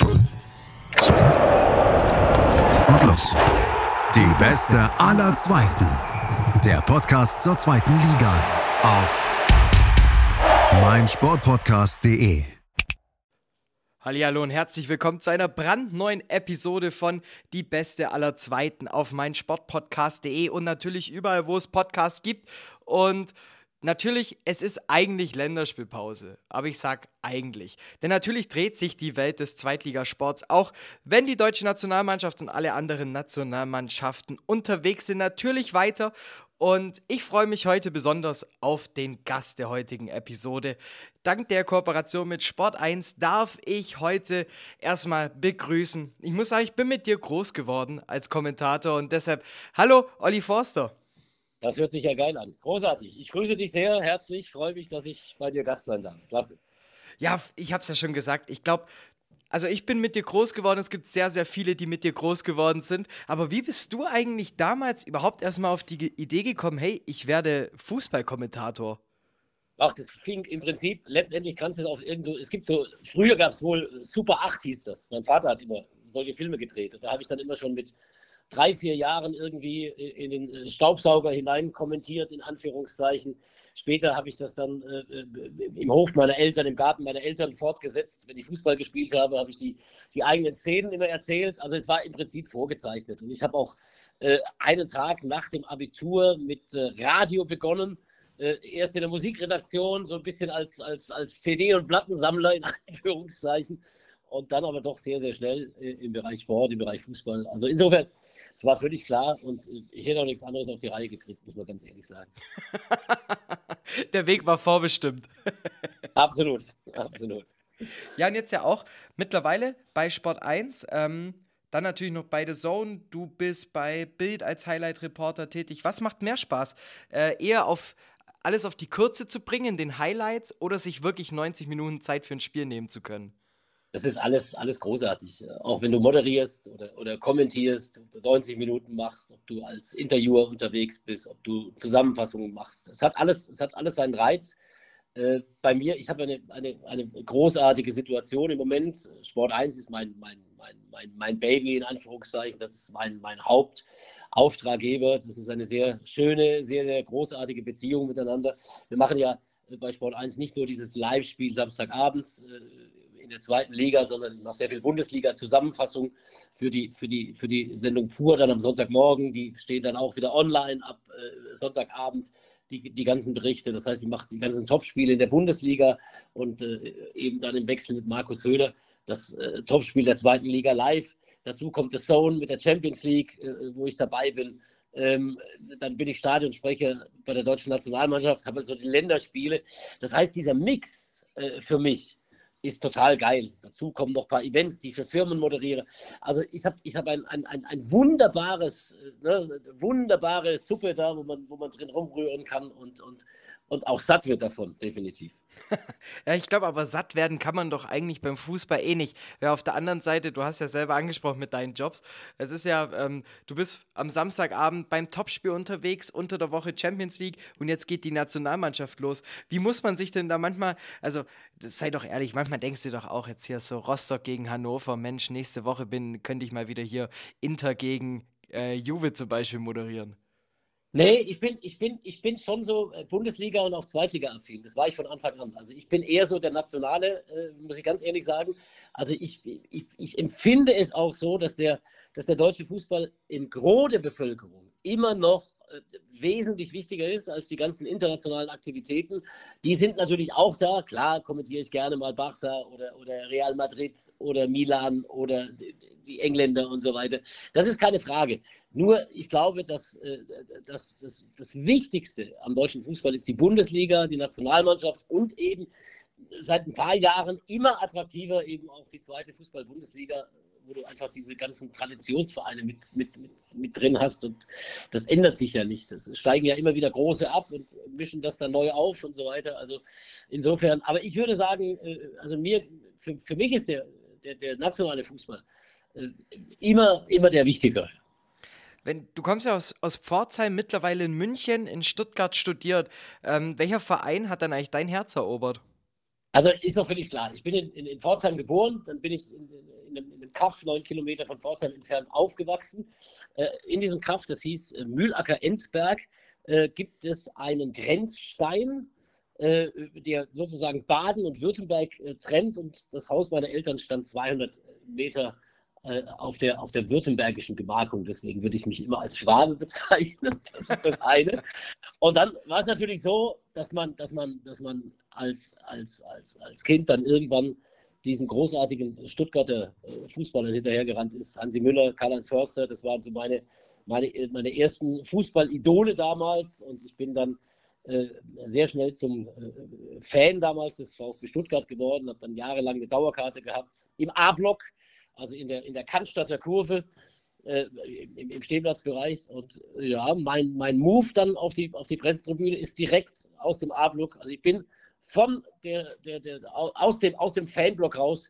Und los. Die beste aller Zweiten. Der Podcast zur zweiten Liga auf meinsportpodcast.de. Hallo und herzlich willkommen zu einer brandneuen Episode von Die Beste aller Zweiten auf meinsportpodcast.de und natürlich überall, wo es Podcasts gibt. Und Natürlich, es ist eigentlich Länderspielpause, aber ich sag eigentlich. Denn natürlich dreht sich die Welt des Zweitligasports, auch wenn die deutsche Nationalmannschaft und alle anderen Nationalmannschaften unterwegs sind, natürlich weiter. Und ich freue mich heute besonders auf den Gast der heutigen Episode. Dank der Kooperation mit Sport 1 darf ich heute erstmal begrüßen. Ich muss sagen, ich bin mit dir groß geworden als Kommentator und deshalb, hallo Olli Forster. Das hört sich ja geil an. Großartig. Ich grüße dich sehr herzlich. Freue mich, dass ich bei dir Gast sein darf. Klasse. Ja, ich habe es ja schon gesagt. Ich glaube, also ich bin mit dir groß geworden. Es gibt sehr, sehr viele, die mit dir groß geworden sind. Aber wie bist du eigentlich damals überhaupt erstmal auf die Idee gekommen, hey, ich werde Fußballkommentator? Ach, das fing im Prinzip, letztendlich kannst du es auf irgend so, es gibt so, früher gab es wohl Super 8 hieß das. Mein Vater hat immer solche Filme gedreht. Und da habe ich dann immer schon mit drei, vier Jahren irgendwie in den äh, Staubsauger hinein kommentiert, in Anführungszeichen. Später habe ich das dann äh, äh, im Hof meiner Eltern, im Garten meiner Eltern fortgesetzt. Wenn ich Fußball gespielt habe, habe ich die, die eigenen Szenen immer erzählt. Also es war im Prinzip vorgezeichnet. Und ich habe auch äh, einen Tag nach dem Abitur mit äh, Radio begonnen. Äh, erst in der Musikredaktion, so ein bisschen als, als, als CD- und Plattensammler in Anführungszeichen und dann aber doch sehr, sehr schnell im Bereich Sport, im Bereich Fußball. Also insofern, es war völlig klar und ich hätte auch nichts anderes auf die Reihe gekriegt, muss man ganz ehrlich sagen. Der Weg war vorbestimmt. absolut, absolut. Ja, und jetzt ja auch mittlerweile bei Sport 1. Ähm, dann natürlich noch bei The Zone. Du bist bei Bild als Highlight-Reporter tätig. Was macht mehr Spaß? Äh, eher auf alles auf die Kürze zu bringen, den Highlights, oder sich wirklich 90 Minuten Zeit für ein Spiel nehmen zu können? Das ist alles, alles großartig. Auch wenn du moderierst oder, oder kommentierst, 90 Minuten machst, ob du als Interviewer unterwegs bist, ob du Zusammenfassungen machst. Es hat alles, es hat alles seinen Reiz. Äh, bei mir, ich habe eine, eine, eine großartige Situation im Moment. Sport 1 ist mein, mein, mein, mein, mein Baby in Anführungszeichen. Das ist mein, mein Hauptauftraggeber. Das ist eine sehr schöne, sehr, sehr großartige Beziehung miteinander. Wir machen ja bei Sport 1 nicht nur dieses Live-Spiel Samstagabends äh, in der zweiten Liga, sondern noch sehr viel Bundesliga-Zusammenfassung für die, für, die, für die Sendung pur dann am Sonntagmorgen. Die stehen dann auch wieder online ab äh, Sonntagabend, die, die ganzen Berichte. Das heißt, sie macht die ganzen Topspiele in der Bundesliga und äh, eben dann im Wechsel mit Markus Höhler das äh, Topspiel der zweiten Liga live. Dazu kommt The Zone mit der Champions League, äh, wo ich dabei bin. Ähm, dann bin ich Stadionsprecher bei der deutschen Nationalmannschaft, habe also die Länderspiele. Das heißt, dieser Mix äh, für mich ist total geil. Dazu kommen noch ein paar Events, die ich für Firmen moderiere. Also ich habe ich hab ein, ein, ein, ein wunderbares, ne, wunderbare Suppe da, wo man, wo man drin rumrühren kann und, und, und auch satt wird davon, definitiv. ja, ich glaube, aber satt werden kann man doch eigentlich beim Fußball eh nicht. Weil auf der anderen Seite, du hast ja selber angesprochen mit deinen Jobs. Es ist ja, ähm, du bist am Samstagabend beim Topspiel unterwegs, unter der Woche Champions League und jetzt geht die Nationalmannschaft los. Wie muss man sich denn da manchmal, also sei doch ehrlich, manchmal denkst du doch auch jetzt hier so Rostock gegen Hannover, Mensch, nächste Woche bin, könnte ich mal wieder hier Inter gegen äh, Juve zum Beispiel moderieren. Nee, ich bin, ich bin, ich bin schon so äh, Bundesliga und auch Zweitliga-affin. Das war ich von Anfang an. Also ich bin eher so der Nationale, äh, muss ich ganz ehrlich sagen. Also ich, ich, ich empfinde es auch so, dass der, dass der deutsche Fußball im Gros der Bevölkerung immer noch wesentlich wichtiger ist als die ganzen internationalen Aktivitäten. Die sind natürlich auch da. Klar kommentiere ich gerne mal Barca oder, oder Real Madrid oder Milan oder die Engländer und so weiter. Das ist keine Frage. Nur ich glaube, dass, äh, dass, dass das Wichtigste am deutschen Fußball ist die Bundesliga, die Nationalmannschaft und eben seit ein paar Jahren immer attraktiver eben auch die zweite Fußball-Bundesliga wo du einfach diese ganzen Traditionsvereine mit, mit, mit, mit drin hast. Und das ändert sich ja nicht. Es steigen ja immer wieder große ab und mischen das dann neu auf und so weiter. Also insofern, aber ich würde sagen, äh, also mir, für, für mich ist der, der, der nationale Fußball äh, immer, immer der wichtigere. Wenn, du kommst ja aus, aus Pforzheim, mittlerweile in München, in Stuttgart studiert. Ähm, welcher Verein hat dann eigentlich dein Herz erobert? Also ist doch völlig klar. Ich bin in, in, in Pforzheim geboren, dann bin ich in, in in einem, in einem Kaff, neun Kilometer von Pforzheim entfernt, aufgewachsen. Äh, in diesem Kaff, das hieß äh, Mühlacker-Enzberg, äh, gibt es einen Grenzstein, äh, der sozusagen Baden und Württemberg äh, trennt und das Haus meiner Eltern stand 200 Meter äh, auf der, auf der württembergischen Gemarkung. Deswegen würde ich mich immer als Schwabe bezeichnen. Das ist das eine. Und dann war es natürlich so, dass man, dass man, dass man als, als, als, als Kind dann irgendwann diesen großartigen Stuttgarter äh, Fußballern hinterhergerannt ist. Hansi Müller, Karl-Heinz Förster, das waren so meine, meine, meine ersten Fußballidole damals. Und ich bin dann äh, sehr schnell zum äh, Fan damals des VfB Stuttgart geworden, habe dann jahrelang eine Dauerkarte gehabt im A-Block also in der, in der Cannstatter Kurve äh, im, im Stehplatzbereich. Und ja, mein, mein Move dann auf die, auf die Pressetribüne ist direkt aus dem A-Block. Also ich bin von der, der, der, aus, dem, aus dem Fanblock raus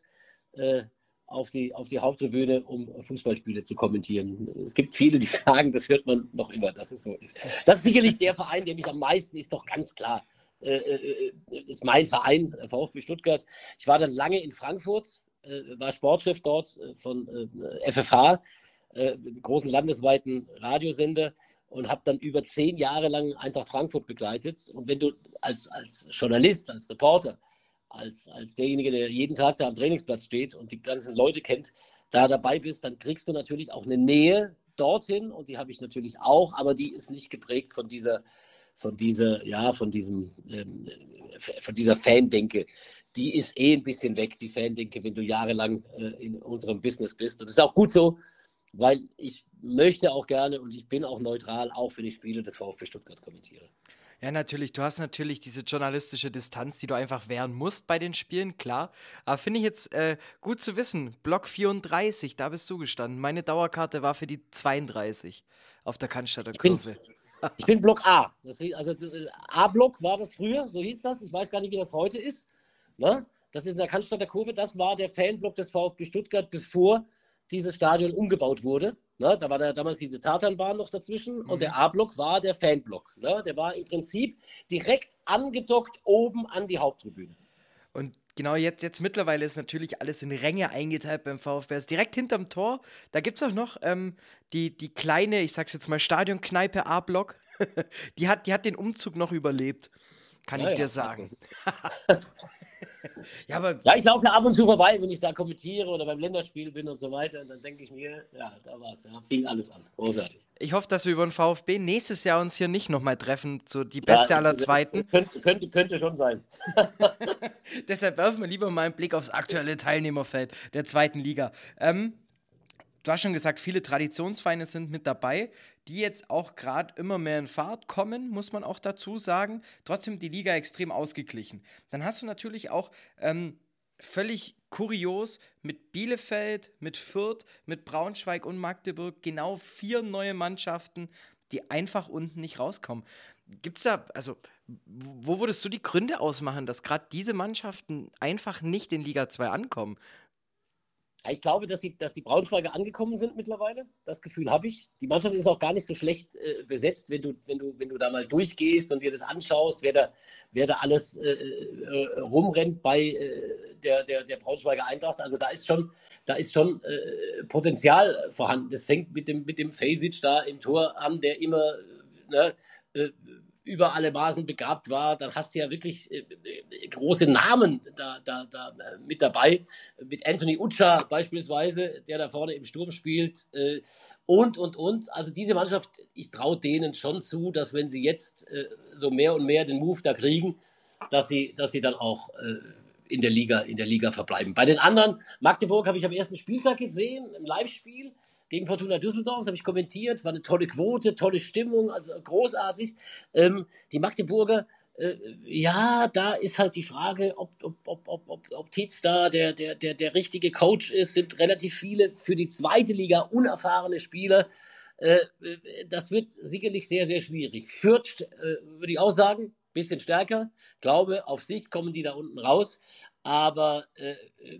äh, auf, die, auf die Haupttribüne, um Fußballspiele zu kommentieren. Es gibt viele, die sagen, das hört man noch immer, dass es so ist. Das ist sicherlich der Verein, der mich am meisten ist, doch ganz klar. Äh, äh, äh ist mein Verein, VfB Stuttgart. Ich war dann lange in Frankfurt, äh, war Sportchef dort äh, von FFH, großen landesweiten Radiosender und habe dann über zehn Jahre lang Eintracht Frankfurt begleitet. Und wenn du als, als Journalist, als Reporter, als, als derjenige, der jeden Tag da am Trainingsplatz steht und die ganzen Leute kennt, da dabei bist, dann kriegst du natürlich auch eine Nähe dorthin und die habe ich natürlich auch, aber die ist nicht geprägt von dieser, von dieser, ja, von diesem, ähm, von dieser Fandenke, die ist eh ein bisschen weg, die Fandenke, wenn du jahrelang äh, in unserem Business bist. Und das ist auch gut so, weil ich möchte auch gerne und ich bin auch neutral, auch für die Spiele des VfB Stuttgart kommentiere. Ja, natürlich. Du hast natürlich diese journalistische Distanz, die du einfach wehren musst bei den Spielen, klar. Aber finde ich jetzt äh, gut zu wissen. Block 34, da bist du gestanden. Meine Dauerkarte war für die 32 auf der Cannstatter Kurve. Ich bin Block A. Das, also A-Block war das früher, so hieß das. Ich weiß gar nicht, wie das heute ist. Ne? Das ist in der Cannstatter Kurve. Das war der Fanblock des VfB Stuttgart, bevor dieses Stadion umgebaut wurde. Ne? Da war da damals diese Tatanbahn noch dazwischen mhm. und der A-Block war der Fanblock. Ne? Der war im Prinzip direkt angedockt oben an die Haupttribüne. Und genau jetzt, jetzt mittlerweile ist natürlich alles in Ränge eingeteilt beim VfB. Also direkt hinterm Tor, da gibt es auch noch ähm, die, die kleine, ich sag's jetzt mal, Stadionkneipe A-Block. die, hat, die hat den Umzug noch überlebt, kann ja, ich dir sagen. ja, aber ja, ich laufe ja ab und zu vorbei, wenn ich da kommentiere oder beim Länderspiel bin und so weiter. Und dann denke ich mir, ja, da war es, ja, fing alles an. Großartig. Ich hoffe, dass wir über den VfB nächstes Jahr uns hier nicht nochmal treffen, so die beste ja, aller Zweiten. Könnte, könnte, könnte schon sein. Deshalb werfen wir lieber mal einen Blick aufs aktuelle Teilnehmerfeld der zweiten Liga. Ähm, Du hast schon gesagt, viele Traditionsvereine sind mit dabei, die jetzt auch gerade immer mehr in Fahrt kommen, muss man auch dazu sagen. Trotzdem die Liga extrem ausgeglichen. Dann hast du natürlich auch ähm, völlig kurios mit Bielefeld, mit Fürth, mit Braunschweig und Magdeburg genau vier neue Mannschaften, die einfach unten nicht rauskommen. Gibt es da, also, wo würdest du die Gründe ausmachen, dass gerade diese Mannschaften einfach nicht in Liga 2 ankommen? Ich glaube, dass die, dass die Braunschweiger angekommen sind mittlerweile. Das Gefühl habe ich. Die Mannschaft ist auch gar nicht so schlecht äh, besetzt, wenn du, wenn, du, wenn du da mal durchgehst und dir das anschaust, wer da, wer da alles äh, äh, rumrennt bei äh, der, der, der Braunschweiger Eintracht. Also da ist schon, da ist schon äh, Potenzial vorhanden. Das fängt mit dem, mit dem Fasic da im Tor an, der immer ne, über alle Maßen begabt war, dann hast du ja wirklich äh, äh, große Namen da, da, da äh, mit dabei. Mit Anthony Ucha beispielsweise, der da vorne im Sturm spielt. Und, und, und. Also diese Mannschaft, ich traue denen schon zu, dass wenn sie jetzt so mehr und mehr den Move da kriegen, dass sie, dass sie dann auch in der Liga, in der Liga verbleiben. Bei den anderen, Magdeburg habe ich am ersten Spieltag gesehen, im Live-Spiel gegen Fortuna Düsseldorf, das habe ich kommentiert, war eine tolle Quote, tolle Stimmung, also großartig. Ähm, die Magdeburger, äh, ja, da ist halt die Frage, ob, ob, ob, ob, ob, ob Tietz da der, der, der, der richtige Coach ist, sind relativ viele für die zweite Liga unerfahrene Spieler. Äh, äh das wird sicherlich sehr, sehr schwierig. Fürth, äh, würde ich auch sagen, bisschen stärker. Glaube, auf Sicht kommen die da unten raus. Aber äh, äh,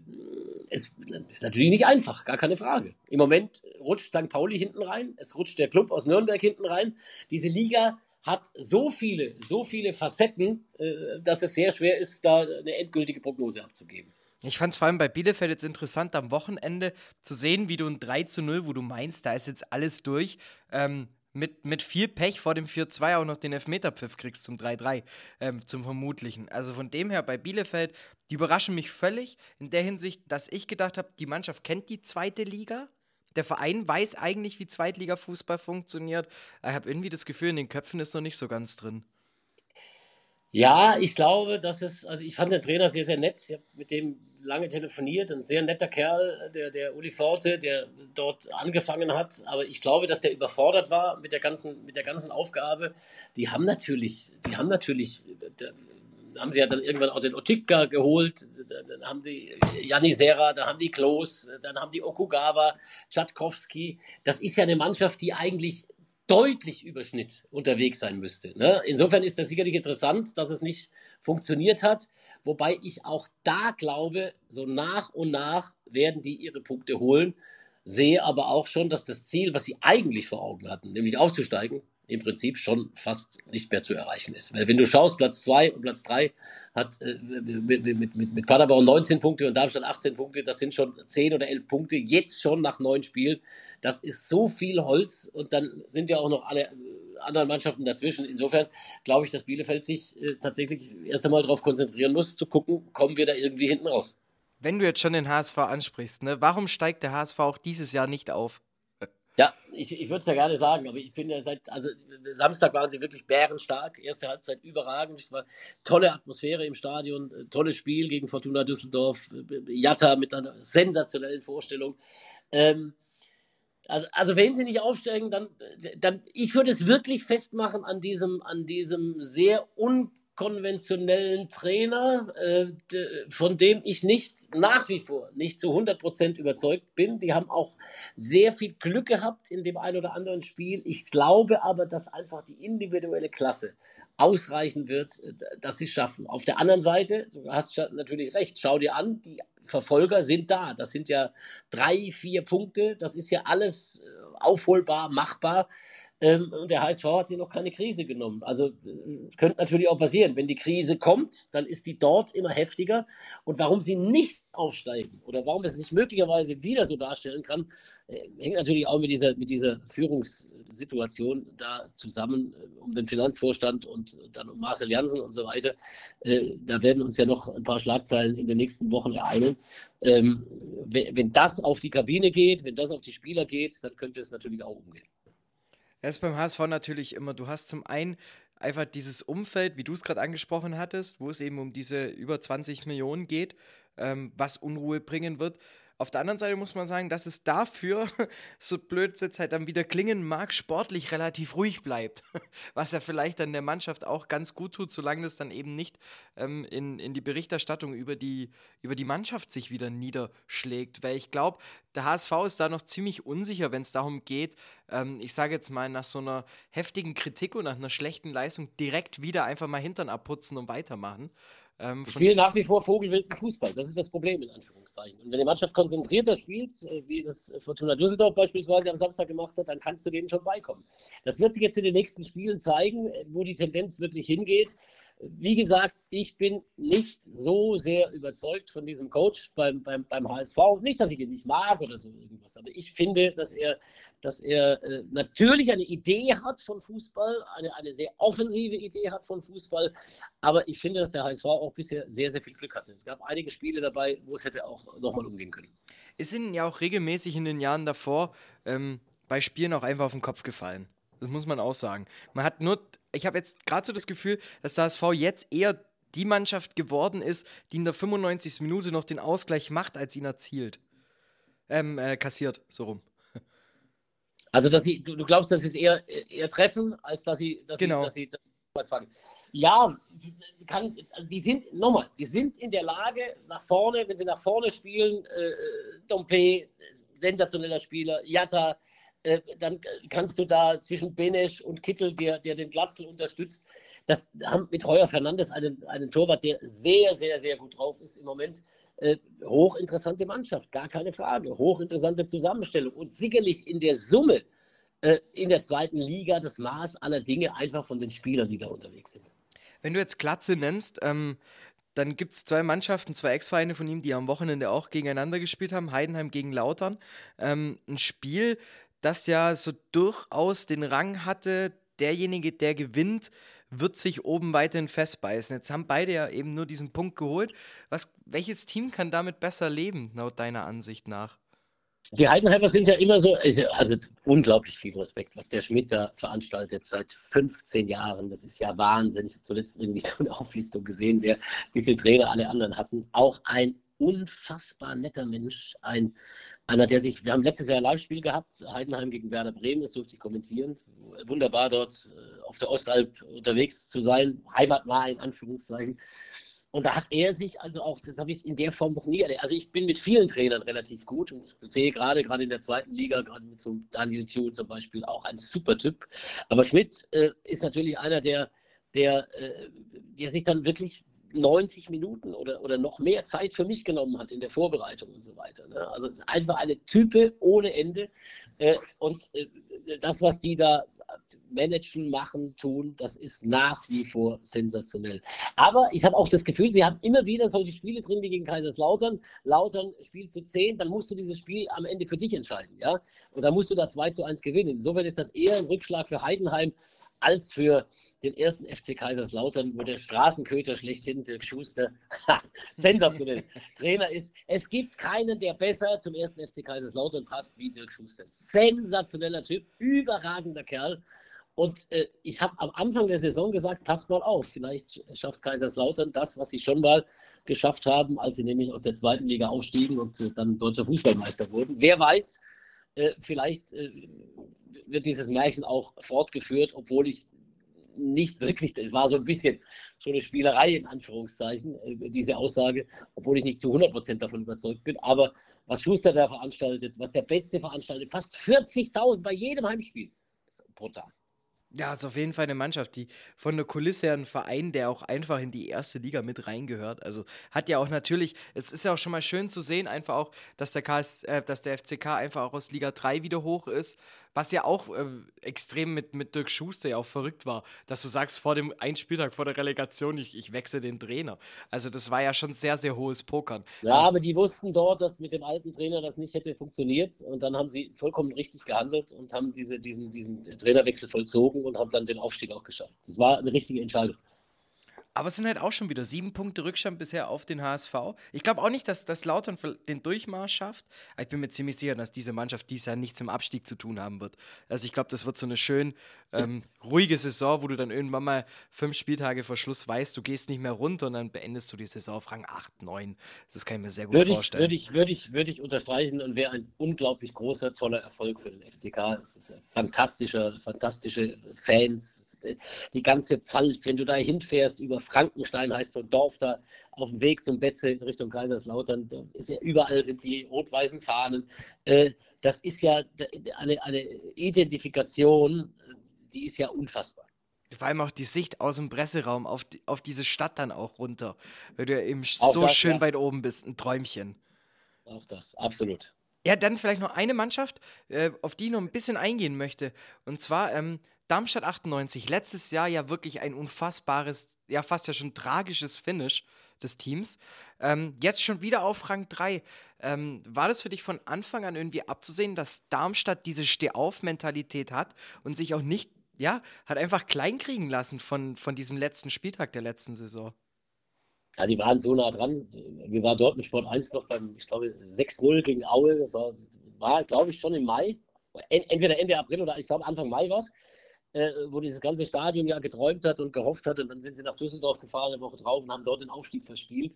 es ist natürlich nicht einfach, gar keine Frage. Im Moment rutscht St. Pauli hinten rein, es rutscht der Club aus Nürnberg hinten rein. Diese Liga hat so viele, so viele Facetten, äh, dass es sehr schwer ist, da eine endgültige Prognose abzugeben. Ich fand es vor allem bei Bielefeld jetzt interessant, am Wochenende zu sehen, wie du ein 3 zu 0, wo du meinst, da ist jetzt alles durch, ähm, mit, mit viel Pech vor dem 4-2 auch noch den Elfmeterpfiff kriegst zum 3-3, ähm, zum Vermutlichen. Also von dem her bei Bielefeld, die überraschen mich völlig in der Hinsicht, dass ich gedacht habe, die Mannschaft kennt die zweite Liga. Der Verein weiß eigentlich, wie Zweitliga-Fußball funktioniert. Ich habe irgendwie das Gefühl, in den Köpfen ist noch nicht so ganz drin. Ja, ich glaube, dass es, also ich fand den Trainer sehr, sehr nett. Ich habe mit dem lange telefoniert, ein sehr netter Kerl, der, der Uli Forte, der dort angefangen hat. Aber ich glaube, dass der überfordert war mit der ganzen, mit der ganzen Aufgabe. Die haben natürlich, die haben natürlich, da haben sie ja dann irgendwann auch den Otikka geholt, dann haben die Janisera, dann haben die Klos, dann haben die Okugawa, Tschatkowski. Das ist ja eine Mannschaft, die eigentlich deutlich über Schnitt unterwegs sein müsste. Ne? Insofern ist das sicherlich interessant, dass es nicht funktioniert hat. Wobei ich auch da glaube, so nach und nach werden die ihre Punkte holen. Sehe aber auch schon, dass das Ziel, was sie eigentlich vor Augen hatten, nämlich aufzusteigen, im Prinzip schon fast nicht mehr zu erreichen ist. Weil wenn du schaust, Platz 2 und Platz 3 hat äh, mit, mit, mit, mit Paderborn 19 Punkte und Darmstadt 18 Punkte, das sind schon 10 oder 11 Punkte, jetzt schon nach neun Spielen. Das ist so viel Holz und dann sind ja auch noch alle äh, anderen Mannschaften dazwischen. Insofern glaube ich, dass Bielefeld sich äh, tatsächlich erst einmal darauf konzentrieren muss, zu gucken, kommen wir da irgendwie hinten raus. Wenn du jetzt schon den HSV ansprichst, ne, warum steigt der HSV auch dieses Jahr nicht auf? Ja, ich, ich würde es ja gerne sagen, aber ich bin ja seit, also Samstag waren sie wirklich bärenstark, erste Halbzeit überragend, es war tolle Atmosphäre im Stadion, äh, tolles Spiel gegen Fortuna Düsseldorf, äh, Jatta mit einer sensationellen Vorstellung. Ähm, also, also wenn sie nicht aufsteigen, dann, dann ich würde es wirklich festmachen an diesem, an diesem sehr un konventionellen Trainer, äh, von dem ich nicht nach wie vor nicht zu 100 Prozent überzeugt bin. Die haben auch sehr viel Glück gehabt in dem einen oder anderen Spiel. Ich glaube aber, dass einfach die individuelle Klasse ausreichen wird, äh, dass sie es schaffen. Auf der anderen Seite, du hast natürlich recht, schau dir an, die Verfolger sind da. Das sind ja drei, vier Punkte. Das ist ja alles äh, aufholbar, machbar. Ähm, und der HSV hat sich noch keine Krise genommen. Also äh, könnte natürlich auch passieren. Wenn die Krise kommt, dann ist die dort immer heftiger. Und warum sie nicht aufsteigen oder warum es sich möglicherweise wieder so darstellen kann, äh, hängt natürlich auch mit dieser, mit dieser Führungssituation da zusammen äh, um den Finanzvorstand und dann um Marcel Janssen und so weiter. Äh, da werden uns ja noch ein paar Schlagzeilen in den nächsten Wochen ereilen. Ähm, wenn, das auf die Kabine geht, wenn das auf die Spieler geht, dann könnte es natürlich auch umgehen. Er ist beim HSV natürlich immer, du hast zum einen einfach dieses Umfeld, wie du es gerade angesprochen hattest, wo es eben um diese über 20 Millionen geht, ähm, was Unruhe bringen wird. Auf der anderen Seite muss man sagen, dass es dafür, so blöd es jetzt halt dann wieder klingen mag, sportlich relativ ruhig bleibt. Was ja vielleicht dann der Mannschaft auch ganz gut tut, solange das dann eben nicht ähm, in, in die Berichterstattung über die, über die Mannschaft sich wieder niederschlägt. Weil ich glaube, der HSV ist da noch ziemlich unsicher, wenn es darum geht, ähm, ich sage jetzt mal, nach so einer heftigen Kritik und nach einer schlechten Leistung direkt wieder einfach mal Hintern abputzen und weitermachen. Ähm, ich spiele nach wie vor vogelwilden Fußball. Das ist das Problem, in Anführungszeichen. Und wenn die Mannschaft konzentrierter spielt, äh, wie das Fortuna Düsseldorf beispielsweise am Samstag gemacht hat, dann kannst du denen schon beikommen. Das wird sich jetzt in den nächsten Spielen zeigen, äh, wo die Tendenz wirklich hingeht. Wie gesagt, ich bin nicht so sehr überzeugt von diesem Coach beim, beim, beim HSV. Nicht, dass ich ihn nicht mag oder so irgendwas, aber ich finde, dass er, dass er äh, natürlich eine Idee hat von Fußball, eine, eine sehr offensive Idee hat von Fußball, aber ich finde, dass der HSV auch auch bisher sehr, sehr viel Glück hatte. Es gab einige Spiele dabei, wo es hätte auch nochmal umgehen können. Ist Ihnen ja auch regelmäßig in den Jahren davor ähm, bei Spielen auch einfach auf den Kopf gefallen. Das muss man auch sagen. Man hat nur, ich habe jetzt gerade so das Gefühl, dass der HSV jetzt eher die Mannschaft geworden ist, die in der 95. Minute noch den Ausgleich macht, als ihn erzielt. Ähm, äh, kassiert, so rum. Also, dass sie, du, du glaubst, dass sie es eher, eher treffen, als dass sie, dass genau. sie, dass sie fangen. Ja, kann, die sind, nochmal, die sind in der Lage, nach vorne, wenn sie nach vorne spielen, äh, Dompe, sensationeller Spieler, Jatta, äh, dann kannst du da zwischen Benesch und Kittel, der, der den Glatzel unterstützt, das haben mit Heuer Fernandes einen, einen Torwart, der sehr, sehr, sehr gut drauf ist im Moment. Äh, hochinteressante Mannschaft, gar keine Frage. Hochinteressante Zusammenstellung. Und sicherlich in der Summe äh, in der zweiten Liga das Maß aller Dinge einfach von den Spielern, die da unterwegs sind. Wenn du jetzt Glatze nennst, ähm, dann gibt es zwei Mannschaften, zwei Ex-Vereine von ihm, die am Wochenende auch gegeneinander gespielt haben. Heidenheim gegen Lautern. Ähm, ein Spiel, das ja so durchaus den Rang hatte, derjenige, der gewinnt, wird sich oben weiterhin festbeißen. Jetzt haben beide ja eben nur diesen Punkt geholt. Was, welches Team kann damit besser leben, laut deiner Ansicht nach? Die Heidenheimer sind ja immer so, also, also unglaublich viel Respekt, was der Schmidt da veranstaltet seit 15 Jahren. Das ist ja Wahnsinn. Ich habe zuletzt irgendwie so eine Auflistung gesehen, wer, wie viele Trainer alle anderen hatten. Auch ein unfassbar netter Mensch. Ein, einer, der sich, wir haben letztes Jahr ein Live-Spiel gehabt, Heidenheim gegen Werder Bremen, das durfte ich kommentieren. Wunderbar dort äh, auf der Ostalb unterwegs zu sein, heimatnah in Anführungszeichen. Und da hat er sich also auch, das habe ich in der Form noch nie erlebt. Also ich bin mit vielen Trainern relativ gut und sehe gerade, gerade in der zweiten Liga, gerade mit so Daniel Thune zum Beispiel, auch ein super Typ. Aber Schmidt äh, ist natürlich einer, der, der, äh, der sich dann wirklich 90 Minuten oder, oder noch mehr Zeit für mich genommen hat in der Vorbereitung und so weiter. Ne? Also einfach eine Type ohne Ende. Äh, und äh, das, was die da managen, machen, tun, das ist nach wie vor sensationell. Aber ich habe auch das Gefühl, sie haben immer wieder solche Spiele drin wie gegen Kaiserslautern. Lautern spielt zu 10, dann musst du dieses Spiel am Ende für dich entscheiden. Ja? Und dann musst du da 2 zu 1 gewinnen. Insofern ist das eher ein Rückschlag für Heidenheim als für den ersten FC Kaiserslautern, wo der Straßenköter schlechthin, Dirk Schuster, sensationell Trainer ist. Es gibt keinen, der besser zum ersten FC Kaiserslautern passt wie Dirk Schuster. Sensationeller Typ, überragender Kerl. Und äh, ich habe am Anfang der Saison gesagt, passt mal auf, vielleicht schafft Kaiserslautern das, was sie schon mal geschafft haben, als sie nämlich aus der zweiten Liga aufstiegen und äh, dann deutscher Fußballmeister wurden. Wer weiß, äh, vielleicht äh, wird dieses Märchen auch fortgeführt, obwohl ich nicht wirklich, es war so ein bisschen so eine Spielerei in Anführungszeichen, äh, diese Aussage, obwohl ich nicht zu 100% davon überzeugt bin. Aber was Schuster da veranstaltet, was der Betze veranstaltet, fast 40.000 bei jedem Heimspiel, das ist brutal. Ja, ist auf jeden Fall eine Mannschaft, die von der Kulisse her ein Verein, der auch einfach in die erste Liga mit reingehört. Also hat ja auch natürlich, es ist ja auch schon mal schön zu sehen, einfach auch, dass der, KS, äh, dass der FCK einfach auch aus Liga 3 wieder hoch ist was ja auch äh, extrem mit, mit Dirk Schuster ja auch verrückt war, dass du sagst, vor dem Einspieltag, vor der Relegation, ich, ich wechsle den Trainer. Also das war ja schon sehr, sehr hohes Pokern. Ja, aber die wussten dort, dass mit dem alten Trainer das nicht hätte funktioniert. Und dann haben sie vollkommen richtig gehandelt und haben diese, diesen, diesen Trainerwechsel vollzogen und haben dann den Aufstieg auch geschafft. Das war eine richtige Entscheidung. Aber es sind halt auch schon wieder sieben Punkte Rückstand bisher auf den HSV. Ich glaube auch nicht, dass das Lautern den Durchmarsch schafft. Aber ich bin mir ziemlich sicher, dass diese Mannschaft dies Jahr nichts zum Abstieg zu tun haben wird. Also ich glaube, das wird so eine schön ähm, ruhige Saison, wo du dann irgendwann mal fünf Spieltage vor Schluss weißt, du gehst nicht mehr runter und dann beendest du die Saison auf Rang 8, 9. Das kann ich mir sehr gut würde vorstellen. würde ich, würde ich, würde ich unterstreichen und wäre ein unglaublich großer, toller Erfolg für den FCK. Es ist fantastischer, fantastische Fans, die ganze Pfalz, wenn du da hinfährst über Frankenstein, heißt so ein Dorf da auf dem Weg zum Betze in Richtung Kaiserslautern, da ist ja überall sind die rot-weißen Fahnen. Äh, das ist ja eine, eine Identifikation, die ist ja unfassbar. Vor allem auch die Sicht aus dem Presseraum auf, die, auf diese Stadt dann auch runter, weil du ja eben auch so das, schön ja. weit oben bist, ein Träumchen. Auch das, absolut. Ja, dann vielleicht noch eine Mannschaft, äh, auf die ich noch ein bisschen eingehen möchte. Und zwar ähm, Darmstadt 98, letztes Jahr ja wirklich ein unfassbares, ja fast ja schon tragisches Finish des Teams. Ähm, jetzt schon wieder auf Rang 3. Ähm, war das für dich von Anfang an irgendwie abzusehen, dass Darmstadt diese Stehauf-Mentalität hat und sich auch nicht, ja, hat einfach kleinkriegen lassen von, von diesem letzten Spieltag der letzten Saison? Ja, die waren so nah dran. Wir waren dort mit Sport 1 noch beim, ich glaube, 6-0 gegen Aue. Das war, war glaube ich, schon im Mai. Entweder Ende April oder ich glaube Anfang Mai war es äh, wo dieses ganze Stadion ja geträumt hat und gehofft hat. Und dann sind sie nach Düsseldorf gefahren, eine Woche drauf und haben dort den Aufstieg verspielt.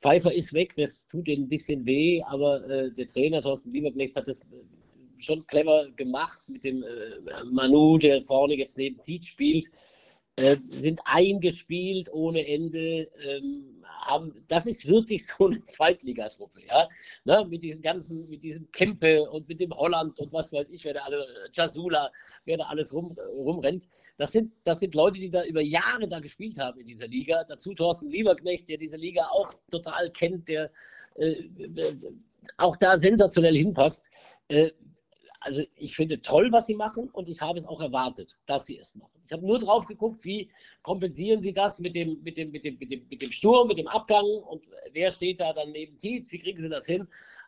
Pfeiffer ist weg, das tut ihnen ein bisschen weh, aber äh, der Trainer Thorsten Lieberknecht hat das äh, schon clever gemacht mit dem äh, Manu, der vorne jetzt neben Tietz spielt. Äh, sind eingespielt ohne Ende. Ähm, haben, das ist wirklich so eine Zweitligatruppe, ja. Ne, mit diesen ganzen, mit diesem Kempe und mit dem Holland und was weiß ich, wer da alle, Jasula, wer da alles rum, rumrennt. Das sind, das sind Leute, die da über Jahre da gespielt haben in dieser Liga. Dazu Thorsten Lieberknecht, der diese Liga auch total kennt, der äh, auch da sensationell hinpasst. Äh, also ich finde toll, was sie machen und ich habe es auch erwartet, dass sie es machen. Ich habe nur drauf geguckt, wie kompensieren sie das mit dem, mit dem, mit dem, mit dem, mit dem Sturm, mit dem Abgang und wer steht da dann neben Tietz, wie kriegen sie das hin?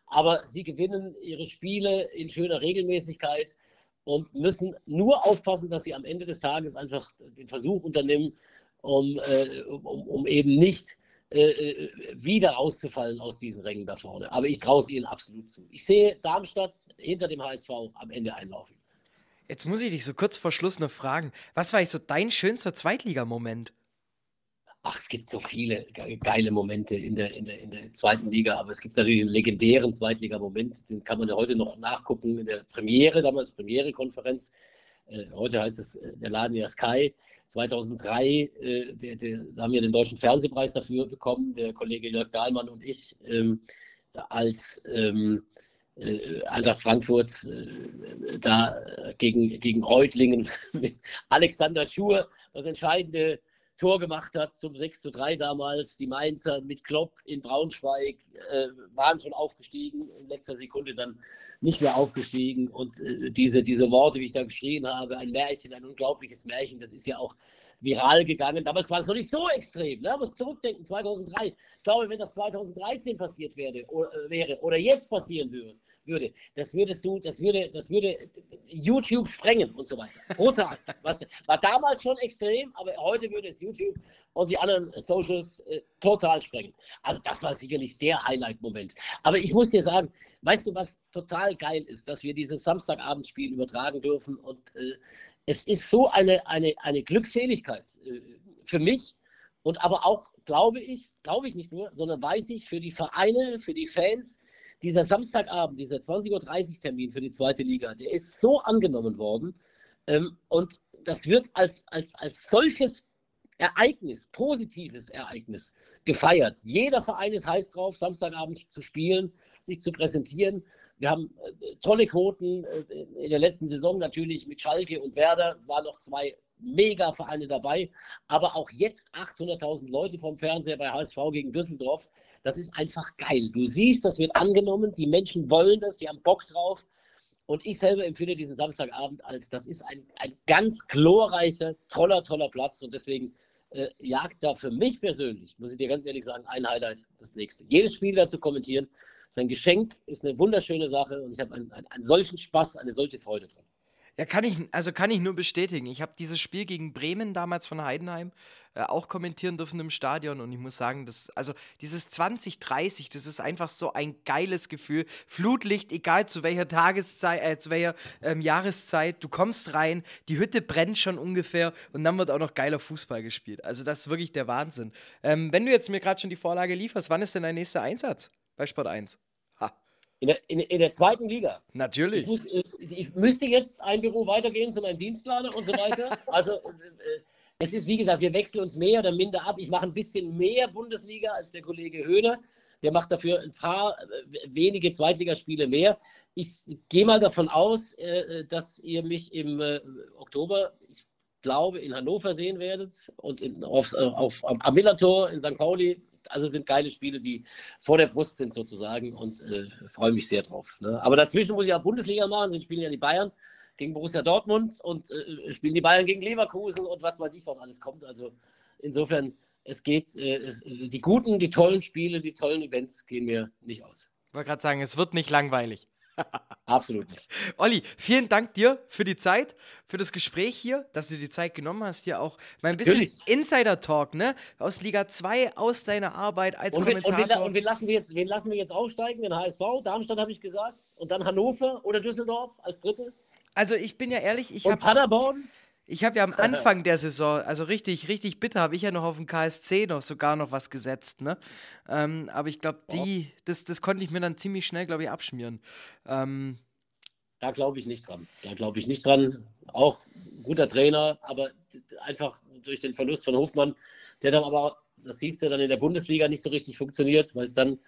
Aber sie gewinnen ihre Spiele in schöner Regelmäßigkeit und müssen nur aufpassen, dass sie am Ende des Tages einfach den Versuch unternehmen, um, äh, um, um eben nicht äh, äh, wieder auszufallen aus diesen Rängen da vorne. Aber ich traue es ihnen absolut zu. Ich sehe Darmstadt hinter dem HSV am Ende einlaufen. Jetzt muss ich dich so kurz vor Schluss noch fragen. Was war eigentlich so dein schönster Zweitligamoment? Ach, es gibt so viele geile Momente in der, in, der, in der zweiten Liga, aber es gibt natürlich einen legendären Zweitliga-Moment, den kann man ja heute noch nachgucken in der Premiere, damals Premiere-Konferenz. Äh, heute heißt es äh, der Laden ja Sky. 2003, äh, der, der, haben wir den Deutschen Fernsehpreis dafür bekommen, der Kollege Jörg Dahlmann und ich, ähm, als ähm, äh, Eintracht Frankfurt äh, da gegen, gegen Reutlingen mit Alexander Schur das entscheidende Tor gemacht hat zum 6 zu 3 damals. Die Mainzer mit Klopp in Braunschweig äh, waren schon aufgestiegen, in letzter Sekunde dann nicht mehr aufgestiegen. Und äh, diese, diese Worte, wie ich da geschrien habe, ein Märchen, ein unglaubliches Märchen, das ist ja auch viral gegangen. Damals war es noch nicht so extrem. Ne? Man muss zurückdenken, 2003. Ich glaube, wenn das 2013 passiert werde, oder, wäre oder jetzt passieren würde, würde, das würdest du, das würde, das würde YouTube sprengen und so weiter. Brutal. Was, war damals schon extrem, aber heute würde es YouTube und die anderen Socials äh, total sprengen. Also das war sicherlich der Highlight-Moment. Aber ich muss dir sagen, weißt du, was total geil ist, dass wir dieses Samstagabendspiel übertragen dürfen und äh, es ist so eine, eine, eine Glückseligkeit äh, für mich und aber auch, glaube ich, glaube ich nicht nur, sondern weiß ich, für die Vereine, für die Fans, dieser Samstagabend, dieser 20.30 Uhr Termin für die zweite Liga, der ist so angenommen worden. Ähm, und das wird als, als, als solches Ereignis, positives Ereignis gefeiert. Jeder Verein ist heiß drauf, Samstagabend zu spielen, sich zu präsentieren. Wir haben äh, tolle Quoten. Äh, in der letzten Saison natürlich mit Schalke und Werder waren noch zwei Mega-Vereine dabei. Aber auch jetzt 800.000 Leute vom Fernseher bei HSV gegen Düsseldorf. Das ist einfach geil. Du siehst, das wird angenommen. Die Menschen wollen das, die haben Bock drauf. Und ich selber empfinde diesen Samstagabend als, das ist ein, ein ganz glorreicher, toller, toller Platz. Und deswegen äh, jagt da für mich persönlich, muss ich dir ganz ehrlich sagen, ein Highlight das nächste. Jedes Spiel dazu kommentieren, sein Geschenk ist eine wunderschöne Sache und ich habe einen, einen, einen solchen Spaß, eine solche Freude dran. Ja, kann ich, also kann ich nur bestätigen. Ich habe dieses Spiel gegen Bremen damals von Heidenheim äh, auch kommentieren dürfen im Stadion und ich muss sagen, das, also dieses 2030, das ist einfach so ein geiles Gefühl. Flutlicht, egal zu welcher Tageszeit, äh, zu welcher ähm, Jahreszeit, du kommst rein, die Hütte brennt schon ungefähr und dann wird auch noch geiler Fußball gespielt. Also das ist wirklich der Wahnsinn. Ähm, wenn du jetzt mir gerade schon die Vorlage lieferst, wann ist denn dein nächster Einsatz bei Sport 1? In der, in, in der zweiten Liga. Natürlich. Ich, muss, ich, ich, müsste jetzt ein Büro weitergehen zu meinem Dienstplaner und so weiter. Also, äh, äh, es ist wie gesagt, wir wechseln uns mehr oder minder ab. Ich mache ein bisschen mehr Bundesliga als der Kollege Höhner. Der macht dafür ein paar äh, wenige Zweitligaspiele mehr. Ich gehe mal davon aus, äh, dass ihr mich im äh, Oktober, ich glaube, in Hannover sehen werdet und in, auf, auf, am Millantor in St. Pauli also sind geile Spiele, die vor der Brust sind sozusagen und äh, freue mich sehr drauf. Ne? Aber dazwischen muss ich auch Bundesliga machen. Sie spielen ja die Bayern gegen Borussia Dortmund und äh, spielen die Bayern gegen Leverkusen und was weiß ich, was alles kommt. Also insofern, es geht, äh, es, die guten, die tollen Spiele, die tollen Events gehen mir nicht aus. Ich wollte gerade sagen, es wird nicht langweilig. Absolut nicht. Olli, vielen Dank dir für die Zeit, für das Gespräch hier, dass du die Zeit genommen hast, hier auch mal ein bisschen Insider-Talk, ne? Aus Liga 2, aus deiner Arbeit als und Kommentator. und, wen, und wen, lassen wir jetzt, wen lassen wir jetzt aufsteigen? Den HSV, Darmstadt habe ich gesagt. Und dann Hannover oder Düsseldorf als Dritte? Also ich bin ja ehrlich, ich habe. Paderborn? Ich habe ja am Anfang der Saison, also richtig, richtig bitter, habe ich ja noch auf dem KSC noch sogar noch was gesetzt, ne? Ähm, aber ich glaube, die, das, das konnte ich mir dann ziemlich schnell, glaube ich, abschmieren. Ähm, da glaube ich nicht dran. Da glaube ich nicht dran. Auch guter Trainer, aber einfach durch den Verlust von Hofmann, der dann aber, das siehst du dann in der Bundesliga nicht so richtig funktioniert, weil es dann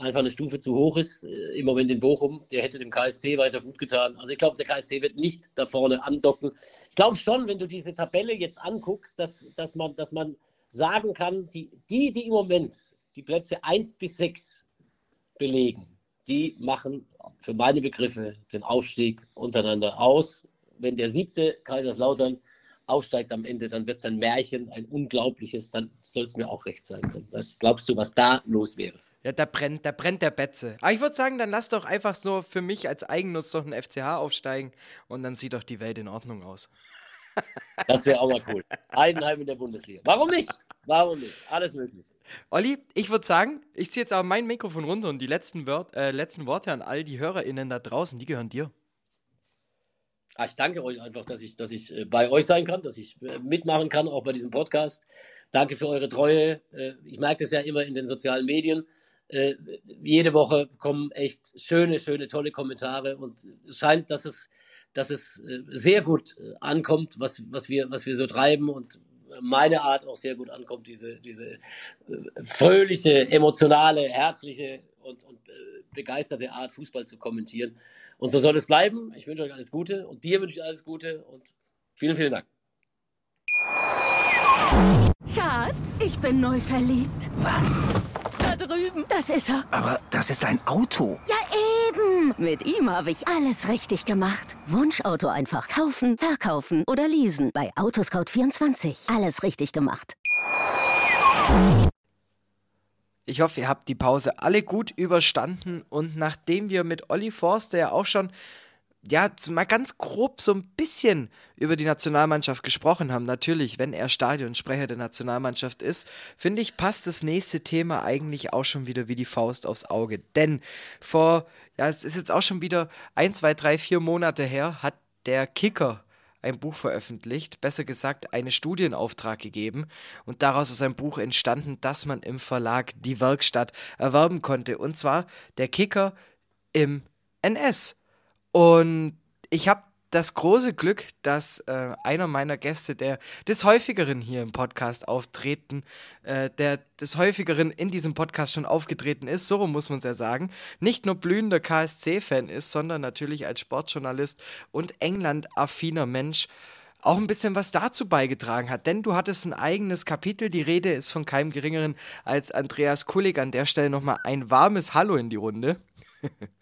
einfach eine Stufe zu hoch ist. Äh, Im Moment in Bochum, der hätte dem KSC weiter gut getan. Also ich glaube, der KSC wird nicht da vorne andocken. Ich glaube schon, wenn du diese Tabelle jetzt anguckst, dass, dass, man, dass man sagen kann, die, die, die im Moment die Plätze 1 bis 6 belegen, die machen für meine Begriffe den Aufstieg untereinander aus. Wenn der siebte Kaiserslautern aufsteigt am Ende, dann wird es ein Märchen, ein unglaubliches, dann soll es mir auch recht sein. Was glaubst du, was da los wäre? Ja, da brennt, da brennt der Betze. Aber ich würde sagen, dann lass doch einfach so für mich als Eigennutz doch ein FCH aufsteigen und dann sieht doch die Welt in Ordnung aus. Das wäre auch mal cool. Heidenheim in der Bundesliga. Warum nicht? Warum nicht? Alles möglich. Olli, ich würde sagen, ich ziehe jetzt aber mein Mikrofon runter und die letzten, Wör äh, letzten Worte an all die HörerInnen da draußen, die gehören dir. Ah, ich danke euch einfach, dass ich, dass ich äh, bei euch sein kann, dass ich äh, mitmachen kann, auch bei diesem Podcast. Danke für eure Treue. Äh, ich merke das ja immer in den sozialen Medien. Jede Woche kommen echt schöne, schöne, tolle Kommentare und es scheint, dass es, dass es sehr gut ankommt, was, was, wir, was wir so treiben und meine Art auch sehr gut ankommt, diese, diese fröhliche, emotionale, herzliche und, und begeisterte Art, Fußball zu kommentieren. Und so soll es bleiben. Ich wünsche euch alles Gute und dir wünsche ich alles Gute und vielen, vielen Dank. Schatz, ich bin neu verliebt. Was? Drüben. Das ist er. Aber das ist ein Auto. Ja, eben. Mit ihm habe ich alles richtig gemacht. Wunschauto einfach kaufen, verkaufen oder leasen. Bei Autoscout24. Alles richtig gemacht. Ich hoffe, ihr habt die Pause alle gut überstanden und nachdem wir mit Olli Forster ja auch schon ja, mal ganz grob so ein bisschen über die Nationalmannschaft gesprochen haben. Natürlich, wenn er Stadionsprecher der Nationalmannschaft ist, finde ich, passt das nächste Thema eigentlich auch schon wieder wie die Faust aufs Auge. Denn vor, ja, es ist jetzt auch schon wieder ein, zwei, drei, vier Monate her, hat der Kicker ein Buch veröffentlicht, besser gesagt einen Studienauftrag gegeben und daraus ist ein Buch entstanden, das man im Verlag Die Werkstatt erwerben konnte und zwar der Kicker im NS. Und ich habe das große Glück, dass äh, einer meiner Gäste, der des häufigeren hier im Podcast auftreten, äh, der des häufigeren in diesem Podcast schon aufgetreten ist, so muss man es ja sagen, nicht nur blühender KSC-Fan ist, sondern natürlich als Sportjournalist und England-affiner Mensch auch ein bisschen was dazu beigetragen hat. Denn du hattest ein eigenes Kapitel. Die Rede ist von keinem geringeren als Andreas Kullig. An der Stelle nochmal ein warmes Hallo in die Runde.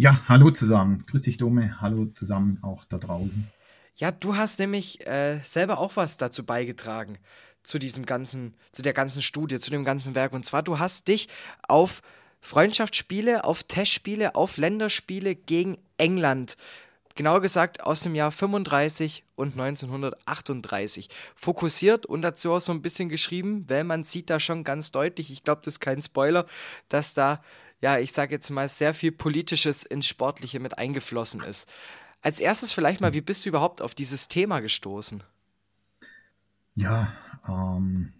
Ja, hallo zusammen. Grüß dich, Dome. Hallo zusammen auch da draußen. Ja, du hast nämlich äh, selber auch was dazu beigetragen zu diesem ganzen, zu der ganzen Studie, zu dem ganzen Werk. Und zwar, du hast dich auf Freundschaftsspiele, auf Testspiele, auf Länderspiele gegen England, genauer gesagt aus dem Jahr 35 und 1938, fokussiert und dazu auch so ein bisschen geschrieben, weil man sieht da schon ganz deutlich, ich glaube, das ist kein Spoiler, dass da ja, ich sage jetzt mal, sehr viel Politisches ins Sportliche mit eingeflossen ist. Als erstes vielleicht mal, wie bist du überhaupt auf dieses Thema gestoßen? Ja, ähm,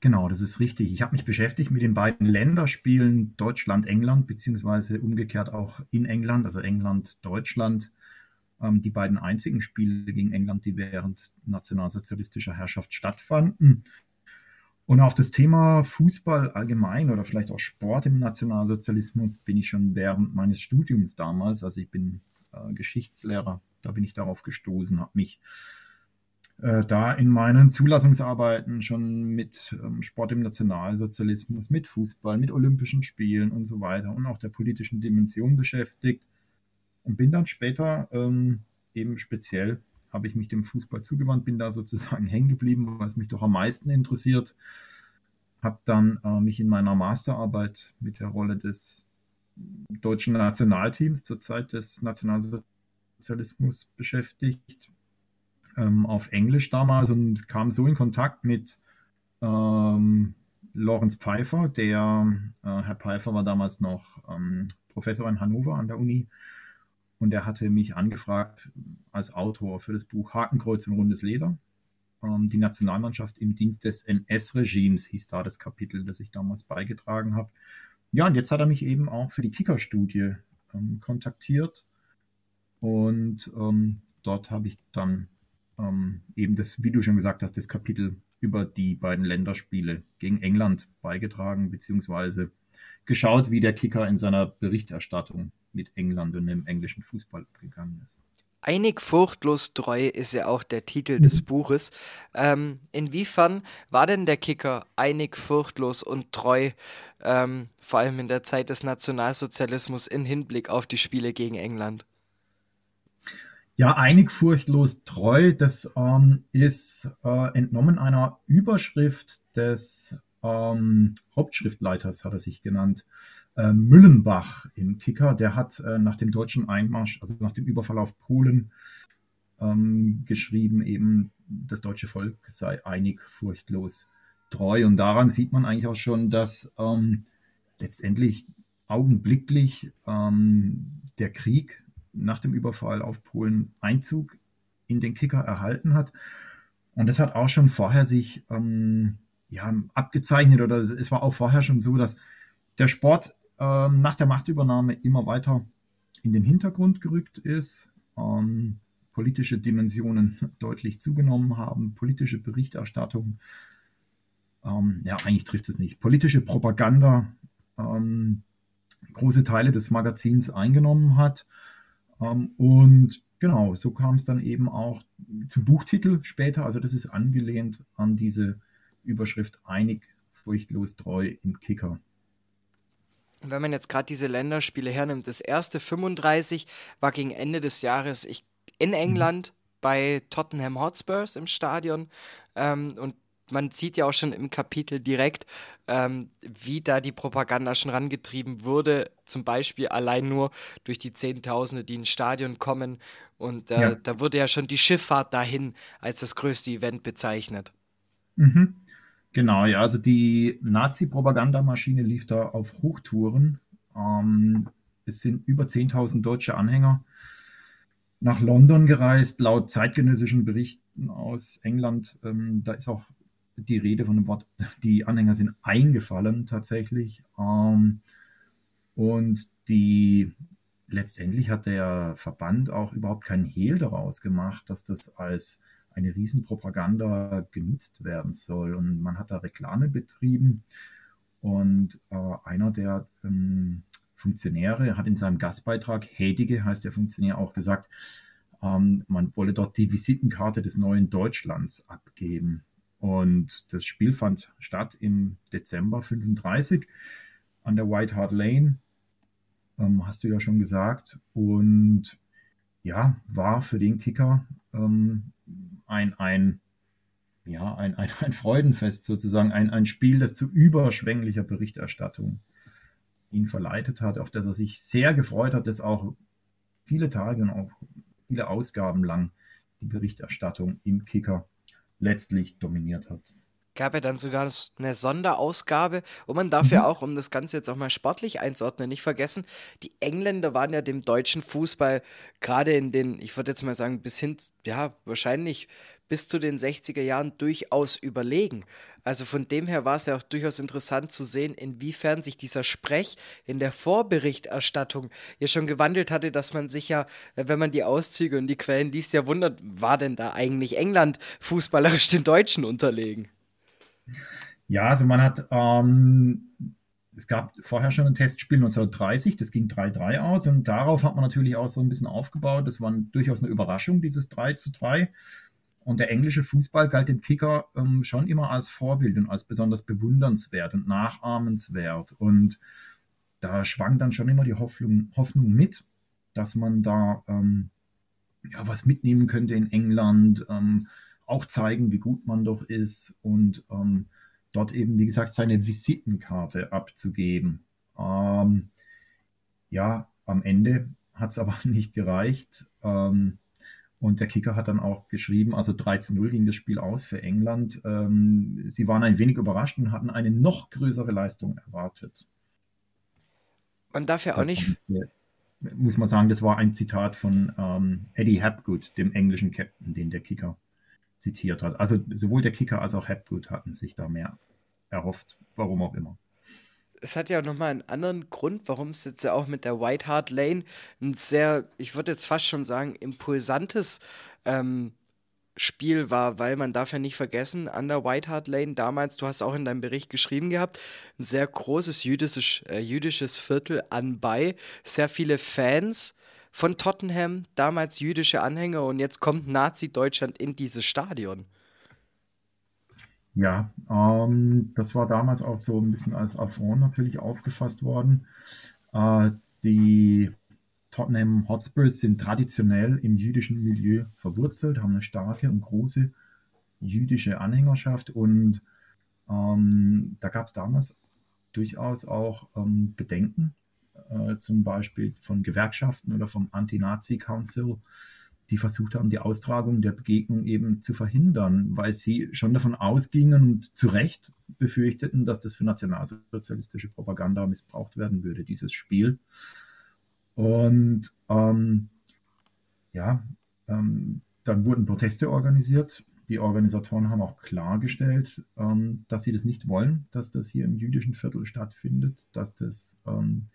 genau, das ist richtig. Ich habe mich beschäftigt mit den beiden Länderspielen Deutschland-England, beziehungsweise umgekehrt auch in England, also England-Deutschland. Ähm, die beiden einzigen Spiele gegen England, die während nationalsozialistischer Herrschaft stattfanden. Und auf das Thema Fußball allgemein oder vielleicht auch Sport im Nationalsozialismus bin ich schon während meines Studiums damals, also ich bin äh, Geschichtslehrer, da bin ich darauf gestoßen, habe mich äh, da in meinen Zulassungsarbeiten schon mit ähm, Sport im Nationalsozialismus, mit Fußball, mit Olympischen Spielen und so weiter und auch der politischen Dimension beschäftigt und bin dann später ähm, eben speziell habe ich mich dem Fußball zugewandt, bin da sozusagen hängen geblieben, was mich doch am meisten interessiert. Habe dann äh, mich in meiner Masterarbeit mit der Rolle des deutschen Nationalteams zur Zeit des Nationalsozialismus beschäftigt, ähm, auf Englisch damals und kam so in Kontakt mit ähm, Lorenz Pfeiffer, der, äh, Herr Pfeiffer war damals noch ähm, Professor in Hannover an der Uni und er hatte mich angefragt als Autor für das Buch Hakenkreuz und rundes Leder. Ähm, die Nationalmannschaft im Dienst des NS-Regimes hieß da das Kapitel, das ich damals beigetragen habe. Ja, und jetzt hat er mich eben auch für die Kicker-Studie ähm, kontaktiert. Und ähm, dort habe ich dann ähm, eben das, wie du schon gesagt hast, das Kapitel über die beiden Länderspiele gegen England beigetragen, beziehungsweise geschaut, wie der Kicker in seiner Berichterstattung mit England und dem englischen Fußball gegangen ist. Einig furchtlos treu ist ja auch der Titel des mhm. Buches. Ähm, inwiefern war denn der Kicker einig furchtlos und treu, ähm, vor allem in der Zeit des Nationalsozialismus in Hinblick auf die Spiele gegen England? Ja, einig furchtlos treu, das ähm, ist äh, entnommen einer Überschrift des ähm, Hauptschriftleiters, hat er sich genannt äh, Müllenbach im Kicker, der hat äh, nach dem deutschen Einmarsch, also nach dem Überfall auf Polen, ähm, geschrieben, eben das deutsche Volk sei einig, furchtlos, treu. Und daran sieht man eigentlich auch schon, dass ähm, letztendlich augenblicklich ähm, der Krieg nach dem Überfall auf Polen Einzug in den Kicker erhalten hat. Und das hat auch schon vorher sich ähm, ja, abgezeichnet oder es war auch vorher schon so, dass der Sport ähm, nach der Machtübernahme immer weiter in den Hintergrund gerückt ist, ähm, politische Dimensionen deutlich zugenommen haben, politische Berichterstattung, ähm, ja, eigentlich trifft es nicht, politische Propaganda ähm, große Teile des Magazins eingenommen hat. Ähm, und genau, so kam es dann eben auch zum Buchtitel später. Also das ist angelehnt an diese Überschrift Einig, furchtlos treu im Kicker wenn man jetzt gerade diese Länderspiele hernimmt, das erste 35 war gegen Ende des Jahres ich, in mhm. England bei Tottenham Hotspurs im Stadion. Ähm, und man sieht ja auch schon im Kapitel direkt, ähm, wie da die Propaganda schon rangetrieben wurde. Zum Beispiel allein nur durch die Zehntausende, die ins Stadion kommen. Und äh, ja. da wurde ja schon die Schifffahrt dahin als das größte Event bezeichnet. Mhm. Genau, ja, also die Nazi-Propagandamaschine lief da auf Hochtouren. Ähm, es sind über 10.000 deutsche Anhänger nach London gereist, laut zeitgenössischen Berichten aus England. Ähm, da ist auch die Rede von dem Wort, die Anhänger sind eingefallen tatsächlich. Ähm, und die letztendlich hat der Verband auch überhaupt keinen Hehl daraus gemacht, dass das als eine Riesenpropaganda genutzt werden soll. Und man hat da Reklame betrieben. Und äh, einer der ähm, Funktionäre hat in seinem Gastbeitrag, Hedige heißt der Funktionär, auch gesagt, ähm, man wolle dort die Visitenkarte des neuen Deutschlands abgeben. Und das Spiel fand statt im Dezember 35 an der White Hart Lane, ähm, hast du ja schon gesagt. Und ja, war für den Kicker ähm, ein, ein, ja, ein, ein, ein Freudenfest sozusagen, ein, ein Spiel, das zu überschwänglicher Berichterstattung ihn verleitet hat, auf das er sich sehr gefreut hat, dass auch viele Tage und auch viele Ausgaben lang die Berichterstattung im Kicker letztlich dominiert hat gab ja dann sogar eine Sonderausgabe und man darf mhm. ja auch, um das Ganze jetzt auch mal sportlich einzuordnen, nicht vergessen, die Engländer waren ja dem deutschen Fußball gerade in den, ich würde jetzt mal sagen, bis hin, ja, wahrscheinlich bis zu den 60er Jahren durchaus überlegen. Also von dem her war es ja auch durchaus interessant zu sehen, inwiefern sich dieser Sprech in der Vorberichterstattung ja schon gewandelt hatte, dass man sich ja, wenn man die Auszüge und die Quellen liest, ja wundert, war denn da eigentlich England fußballerisch den Deutschen unterlegen? Ja, also man hat, ähm, es gab vorher schon ein Testspiel 1930, das ging 3-3 aus und darauf hat man natürlich auch so ein bisschen aufgebaut. Das war durchaus eine Überraschung, dieses 3 zu 3. Und der englische Fußball galt dem Kicker ähm, schon immer als Vorbild und als besonders bewundernswert und nachahmenswert. Und da schwang dann schon immer die Hoffnung, Hoffnung mit, dass man da ähm, ja, was mitnehmen könnte in England, ähm, auch zeigen, wie gut man doch ist und ähm, dort eben, wie gesagt, seine Visitenkarte abzugeben. Ähm, ja, am Ende hat es aber nicht gereicht. Ähm, und der Kicker hat dann auch geschrieben, also 13-0 ging das Spiel aus für England. Ähm, sie waren ein wenig überrascht und hatten eine noch größere Leistung erwartet. Man darf ja auch das nicht. Muss man sagen, das war ein Zitat von ähm, Eddie Hapgood, dem englischen Captain, den der Kicker zitiert hat. Also sowohl der Kicker als auch Hapgood hatten sich da mehr erhofft, warum auch immer. Es hat ja auch nochmal einen anderen Grund, warum es jetzt ja auch mit der White Hart Lane ein sehr, ich würde jetzt fast schon sagen, impulsantes ähm, Spiel war, weil man darf ja nicht vergessen, an der White Hart Lane damals, du hast auch in deinem Bericht geschrieben gehabt, ein sehr großes jüdisches, äh, jüdisches Viertel anbei, sehr viele Fans von Tottenham, damals jüdische Anhänger und jetzt kommt Nazi-Deutschland in dieses Stadion. Ja, ähm, das war damals auch so ein bisschen als Affront natürlich aufgefasst worden. Äh, die Tottenham Hotspurs sind traditionell im jüdischen Milieu verwurzelt, haben eine starke und große jüdische Anhängerschaft und ähm, da gab es damals durchaus auch ähm, Bedenken, äh, zum Beispiel von Gewerkschaften oder vom Anti-Nazi-Council, die versucht haben, die Austragung der Begegnung eben zu verhindern, weil sie schon davon ausgingen und zu Recht befürchteten, dass das für nationalsozialistische Propaganda missbraucht werden würde, dieses Spiel. Und ähm, ja, ähm, dann wurden Proteste organisiert. Die Organisatoren haben auch klargestellt, ähm, dass sie das nicht wollen, dass das hier im jüdischen Viertel stattfindet, dass das ähm,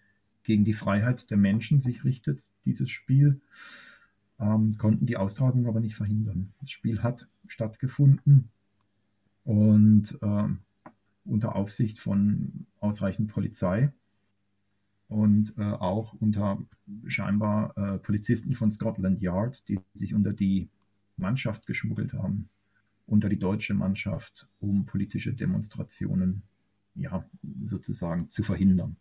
gegen die Freiheit der Menschen sich richtet, dieses Spiel. Ähm, konnten die Austragung aber nicht verhindern. Das Spiel hat stattgefunden und ähm, unter Aufsicht von ausreichend Polizei und äh, auch unter scheinbar äh, Polizisten von Scotland Yard, die sich unter die Mannschaft geschmuggelt haben, unter die deutsche Mannschaft, um politische Demonstrationen ja, sozusagen zu verhindern.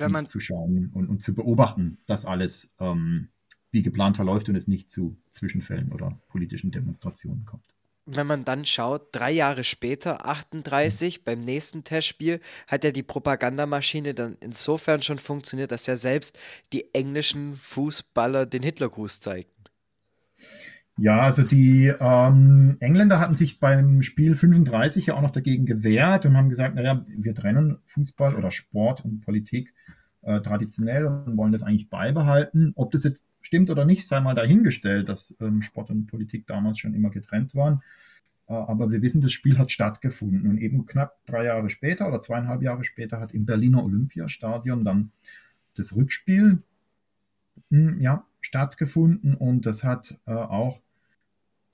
Wenn man zu schauen und, und zu beobachten, dass alles ähm, wie geplant verläuft und es nicht zu Zwischenfällen oder politischen Demonstrationen kommt wenn man dann schaut, drei Jahre später, 38, mhm. beim nächsten Testspiel, hat ja die Propagandamaschine dann insofern schon funktioniert, dass ja selbst die englischen Fußballer den Hitlergruß zeigten. Ja, also die ähm, Engländer hatten sich beim Spiel 35 ja auch noch dagegen gewehrt und haben gesagt, naja, wir trennen Fußball oder Sport und Politik äh, traditionell und wollen das eigentlich beibehalten. Ob das jetzt stimmt oder nicht, sei mal dahingestellt, dass ähm, Sport und Politik damals schon immer getrennt waren. Äh, aber wir wissen, das Spiel hat stattgefunden. Und eben knapp drei Jahre später oder zweieinhalb Jahre später hat im Berliner Olympiastadion dann das Rückspiel mh, hm, ja, stattgefunden. Und das hat äh, auch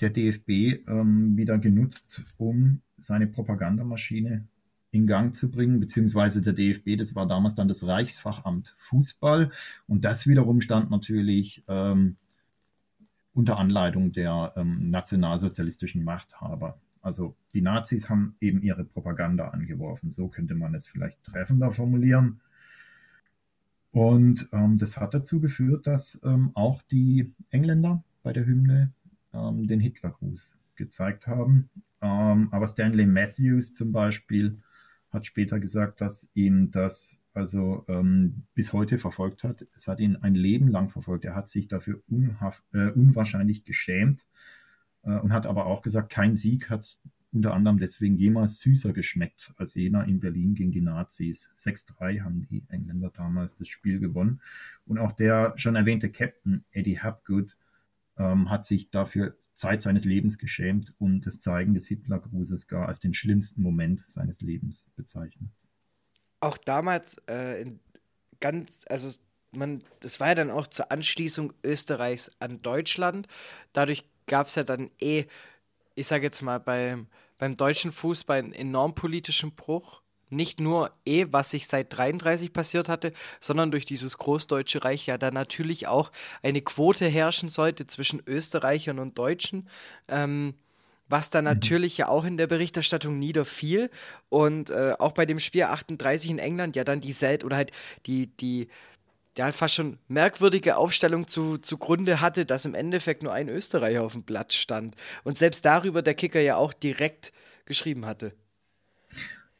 der DFB ähm, wieder genutzt, um seine Propagandamaschine in Gang zu bringen, beziehungsweise der DFB, das war damals dann das Reichsfachamt Fußball. Und das wiederum stand natürlich ähm, unter Anleitung der ähm, nationalsozialistischen Machthaber. Also die Nazis haben eben ihre Propaganda angeworfen. So könnte man es vielleicht treffender formulieren. Und ähm, das hat dazu geführt, dass ähm, auch die Engländer bei der Hymne ähm, den Hitlergruß gezeigt haben. Ähm, aber Stanley Matthews zum Beispiel hat später gesagt, dass ihn das also ähm, bis heute verfolgt hat. Es hat ihn ein Leben lang verfolgt. Er hat sich dafür äh, unwahrscheinlich geschämt äh, und hat aber auch gesagt, kein Sieg hat unter anderem deswegen jemals süßer geschmeckt als jener in Berlin gegen die Nazis. 6-3 haben die Engländer damals das Spiel gewonnen. Und auch der schon erwähnte Captain Eddie Hapgood ähm, hat sich dafür Zeit seines Lebens geschämt und das Zeigen des Hitlergrußes gar als den schlimmsten Moment seines Lebens bezeichnet. Auch damals äh, ganz, also man, das war ja dann auch zur Anschließung Österreichs an Deutschland. Dadurch gab es ja dann eh, ich sage jetzt mal, beim, beim deutschen Fußball einen enorm politischen Bruch nicht nur eh, was sich seit 33 passiert hatte, sondern durch dieses Großdeutsche Reich ja dann natürlich auch eine Quote herrschen sollte zwischen Österreichern und Deutschen. Ähm, was dann mhm. natürlich ja auch in der Berichterstattung niederfiel und äh, auch bei dem Spiel 38 in England ja dann die Sel oder halt die, die ja, fast schon merkwürdige Aufstellung zu, zugrunde hatte, dass im Endeffekt nur ein Österreicher auf dem Platz stand und selbst darüber der Kicker ja auch direkt geschrieben hatte.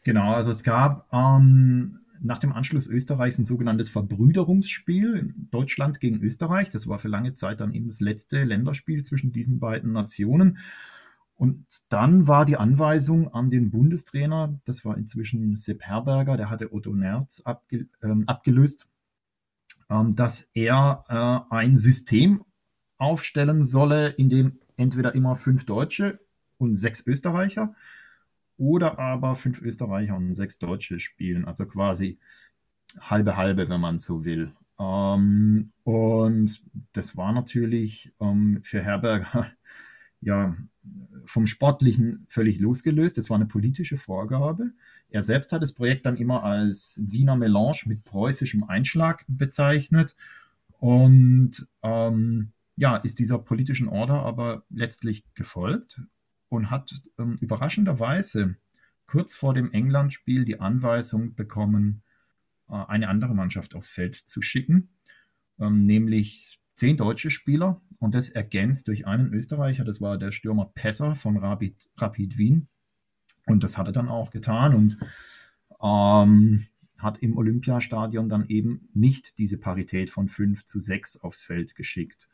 Genau, also es gab ähm, nach dem Anschluss Österreichs ein sogenanntes Verbrüderungsspiel, Deutschland gegen Österreich. Das war für lange Zeit dann eben das letzte Länderspiel zwischen diesen beiden Nationen. Und dann war die Anweisung an den Bundestrainer, das war inzwischen Sepp Herberger, der hatte Otto Nerz abge, ähm, abgelöst, ähm, dass er äh, ein System aufstellen solle, in dem entweder immer fünf Deutsche und sechs Österreicher oder aber fünf Österreicher und sechs Deutsche spielen, also quasi halbe halbe, wenn man so will. Ähm, und das war natürlich ähm, für Herberger ja vom Sportlichen völlig losgelöst. Das war eine politische Vorgabe. Er selbst hat das Projekt dann immer als Wiener Melange mit preußischem Einschlag bezeichnet. Und ähm, ja, ist dieser politischen Order aber letztlich gefolgt und hat ähm, überraschenderweise kurz vor dem England-Spiel die Anweisung bekommen, äh, eine andere Mannschaft aufs Feld zu schicken, ähm, nämlich zehn deutsche Spieler und das ergänzt durch einen Österreicher, das war der Stürmer Pesser von Rapid, Rapid Wien. Und das hat er dann auch getan und ähm, hat im Olympiastadion dann eben nicht diese Parität von 5 zu 6 aufs Feld geschickt.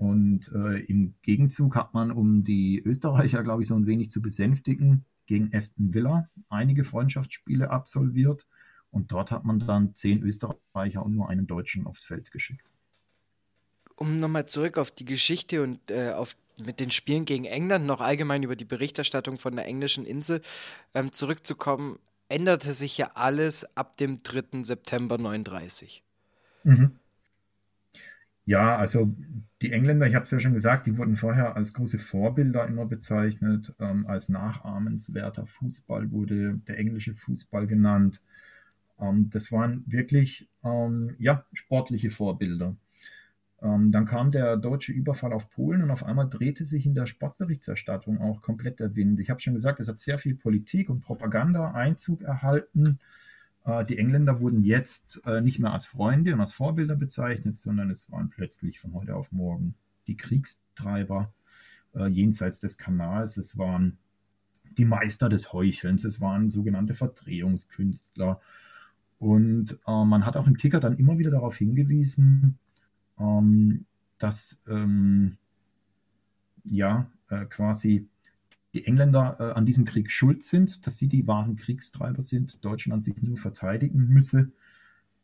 Und äh, im Gegenzug hat man, um die Österreicher, glaube ich, so ein wenig zu besänftigen, gegen Aston Villa einige Freundschaftsspiele absolviert. Und dort hat man dann zehn Österreicher und nur einen Deutschen aufs Feld geschickt. Um nochmal zurück auf die Geschichte und äh, auf mit den Spielen gegen England, noch allgemein über die Berichterstattung von der englischen Insel ähm, zurückzukommen, änderte sich ja alles ab dem 3. September 39. Mhm. Ja, also die Engländer, ich habe es ja schon gesagt, die wurden vorher als große Vorbilder immer bezeichnet, ähm, als nachahmenswerter Fußball wurde der englische Fußball genannt. Ähm, das waren wirklich ähm, ja, sportliche Vorbilder. Ähm, dann kam der deutsche Überfall auf Polen und auf einmal drehte sich in der Sportberichterstattung auch komplett der Wind. Ich habe schon gesagt, es hat sehr viel Politik und Propaganda Einzug erhalten. Äh, die Engländer wurden jetzt äh, nicht mehr als Freunde und als Vorbilder bezeichnet, sondern es waren plötzlich von heute auf morgen die Kriegstreiber äh, jenseits des Kanals. Es waren die Meister des Heuchelns, es waren sogenannte Verdrehungskünstler. Und man hat auch im Kicker dann immer wieder darauf hingewiesen, ähm, dass ähm, ja quasi die Engländer äh, an diesem Krieg schuld sind, dass sie die wahren Kriegstreiber sind, Deutschland sich nur verteidigen müsse.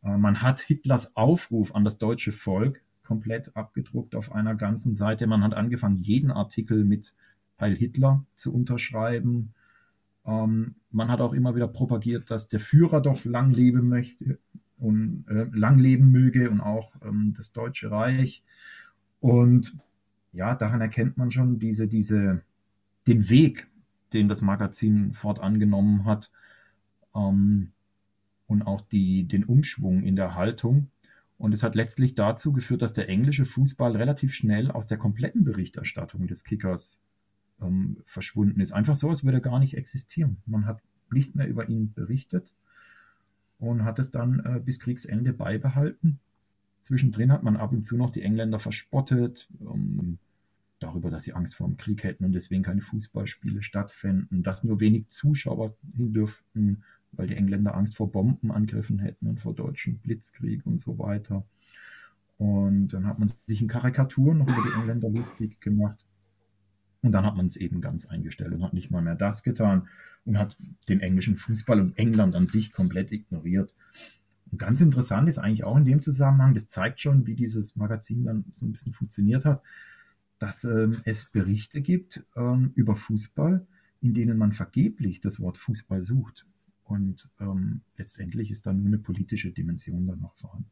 Äh, man hat Hitlers Aufruf an das deutsche Volk komplett abgedruckt auf einer ganzen Seite. Man hat angefangen, jeden Artikel mit Heil Hitler zu unterschreiben. Ähm, man hat auch immer wieder propagiert, dass der Führer doch lang leben möchte und äh, lang leben möge und auch ähm, das Deutsche Reich. Und ja, daran erkennt man schon diese, diese, den Weg, den das Magazin fortangenommen hat ähm, und auch die, den Umschwung in der Haltung. Und es hat letztlich dazu geführt, dass der englische Fußball relativ schnell aus der kompletten Berichterstattung des Kickers ähm, verschwunden ist. Einfach so, als würde er gar nicht existieren. Man hat nicht mehr über ihn berichtet und hat es dann äh, bis Kriegsende beibehalten. Zwischendrin hat man ab und zu noch die Engländer verspottet, um, darüber, dass sie Angst vor dem Krieg hätten und deswegen keine Fußballspiele stattfänden, dass nur wenig Zuschauer hin dürften, weil die Engländer Angst vor Bombenangriffen hätten und vor deutschen Blitzkrieg und so weiter. Und dann hat man sich in Karikaturen noch über die Engländer lustig gemacht. Und dann hat man es eben ganz eingestellt und hat nicht mal mehr das getan und hat den englischen Fußball und England an sich komplett ignoriert. Und ganz interessant ist eigentlich auch in dem Zusammenhang, das zeigt schon, wie dieses Magazin dann so ein bisschen funktioniert hat, dass ähm, es Berichte gibt ähm, über Fußball, in denen man vergeblich das Wort Fußball sucht. Und ähm, letztendlich ist dann nur eine politische Dimension dann noch vorhanden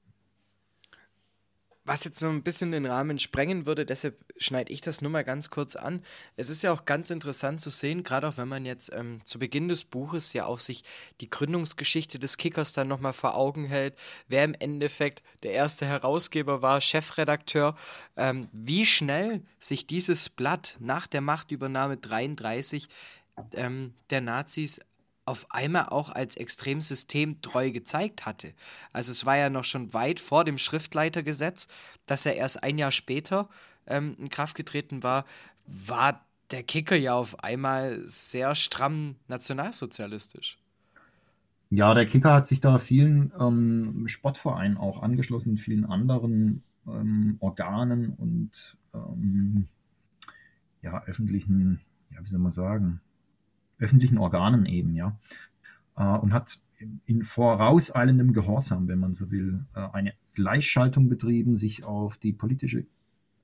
was jetzt so ein bisschen den Rahmen sprengen würde, deshalb schneide ich das nur mal ganz kurz an. Es ist ja auch ganz interessant zu sehen, gerade auch wenn man jetzt ähm, zu Beginn des Buches ja auch sich die Gründungsgeschichte des Kickers dann nochmal vor Augen hält, wer im Endeffekt der erste Herausgeber war, Chefredakteur, ähm, wie schnell sich dieses Blatt nach der Machtübernahme 33 ähm, der Nazis auf einmal auch als extrem systemtreu gezeigt hatte. Also es war ja noch schon weit vor dem Schriftleitergesetz, das ja erst ein Jahr später ähm, in Kraft getreten war, war der Kicker ja auf einmal sehr stramm nationalsozialistisch. Ja, der Kicker hat sich da vielen ähm, Sportvereinen auch angeschlossen, vielen anderen ähm, Organen und ähm, ja, öffentlichen, ja, wie soll man sagen, öffentlichen Organen eben, ja. Äh, und hat in vorauseilendem Gehorsam, wenn man so will, äh, eine Gleichschaltung betrieben, sich auf die politische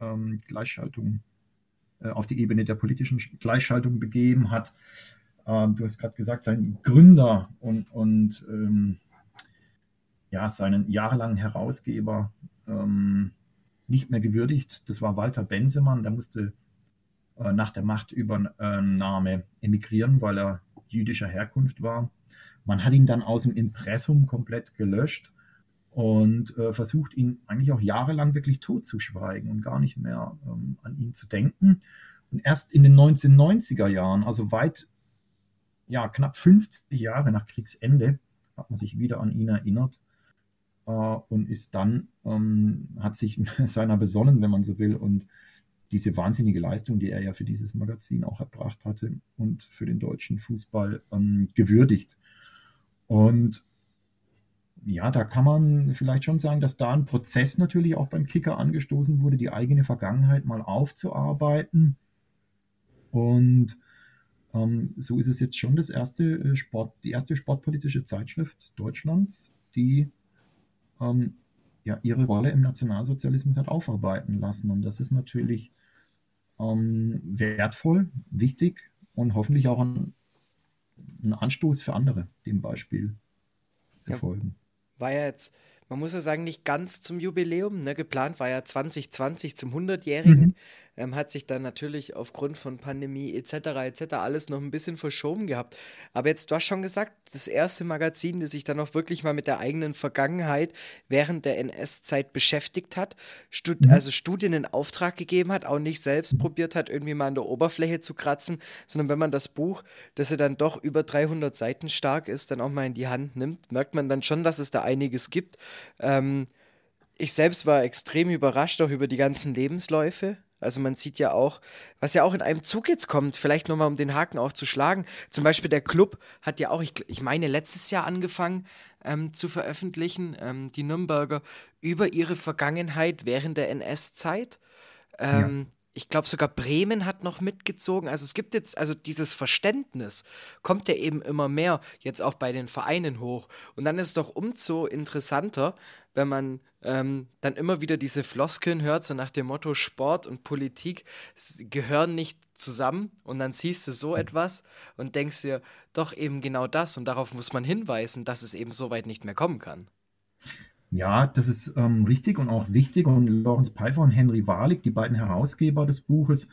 ähm, Gleichschaltung, äh, auf die Ebene der politischen Gleichschaltung begeben hat. Du hast gerade gesagt, sein Gründer und, und ähm, ja, seinen jahrelangen Herausgeber ähm, nicht mehr gewürdigt. Das war Walter Bensemann, der musste äh, nach der Machtübernahme emigrieren, weil er jüdischer Herkunft war. Man hat ihn dann aus dem Impressum komplett gelöscht und äh, versucht ihn eigentlich auch jahrelang wirklich totzuschweigen und gar nicht mehr ähm, an ihn zu denken. Und erst in den 1990er Jahren, also weit, ja, knapp 50 Jahre nach Kriegsende, hat man sich wieder an ihn erinnert äh, und ist dann, ähm, hat sich seiner besonnen, wenn man so will, und diese wahnsinnige Leistung, die er ja für dieses Magazin auch erbracht hatte und für den deutschen Fußball ähm, gewürdigt. Und ja, da kann man vielleicht schon sagen, dass da ein Prozess natürlich auch beim Kicker angestoßen wurde, die eigene Vergangenheit mal aufzuarbeiten. Und ähm, so ist es jetzt schon das erste äh, Sport, die erste sportpolitische Zeitschrift Deutschlands, die ähm, ja, ihre Rolle im Nationalsozialismus hat aufarbeiten lassen. Und das ist natürlich ähm, wertvoll, wichtig und hoffentlich auch ein, ein, Anstoß für andere, dem Beispiel zu ja, folgen. War ja jetzt, man muss ja sagen, nicht ganz zum Jubiläum. Ne? Geplant war ja 2020 zum 100-Jährigen. Mhm ähm, hat sich dann natürlich aufgrund von Pandemie etc. etc. alles noch ein bisschen verschoben gehabt. Aber jetzt, du hast schon gesagt, das erste Magazin, das sich dann auch wirklich mal mit der eigenen Vergangenheit während der NS-Zeit beschäftigt hat, Stud mhm. also Studien in Auftrag gegeben hat, auch nicht selbst probiert hat, irgendwie mal an der Oberfläche zu kratzen, sondern wenn man das Buch, das ja dann doch über 300 Seiten stark ist, dann auch mal in die Hand nimmt, merkt man dann schon, dass es da einiges gibt. Ähm, ich selbst war extrem überrascht auch über die ganzen Lebensläufe. Also man sieht ja auch, was ja auch in einem Zug jetzt kommt, vielleicht nochmal um den Haken auch zu schlagen. Zum Beispiel der Club hat ja auch, ich, ich meine, letztes Jahr angefangen ähm, zu veröffentlichen, ähm, die Nürnberger, über ihre Vergangenheit während der NS-Zeit. Ähm, ja. Ich glaube sogar Bremen hat noch mitgezogen. Also es gibt jetzt, also dieses Verständnis kommt ja eben immer mehr jetzt auch bei den Vereinen hoch. Und dann ist es doch umso interessanter, wenn man ähm, dann immer wieder diese Floskeln hört, so nach dem Motto, Sport und Politik gehören nicht zusammen. Und dann siehst du so etwas und denkst dir, doch eben genau das. Und darauf muss man hinweisen, dass es eben so weit nicht mehr kommen kann. Ja, das ist ähm, richtig und auch wichtig. Und Lorenz Pfeiffer und Henry Warlig, die beiden Herausgeber des Buches,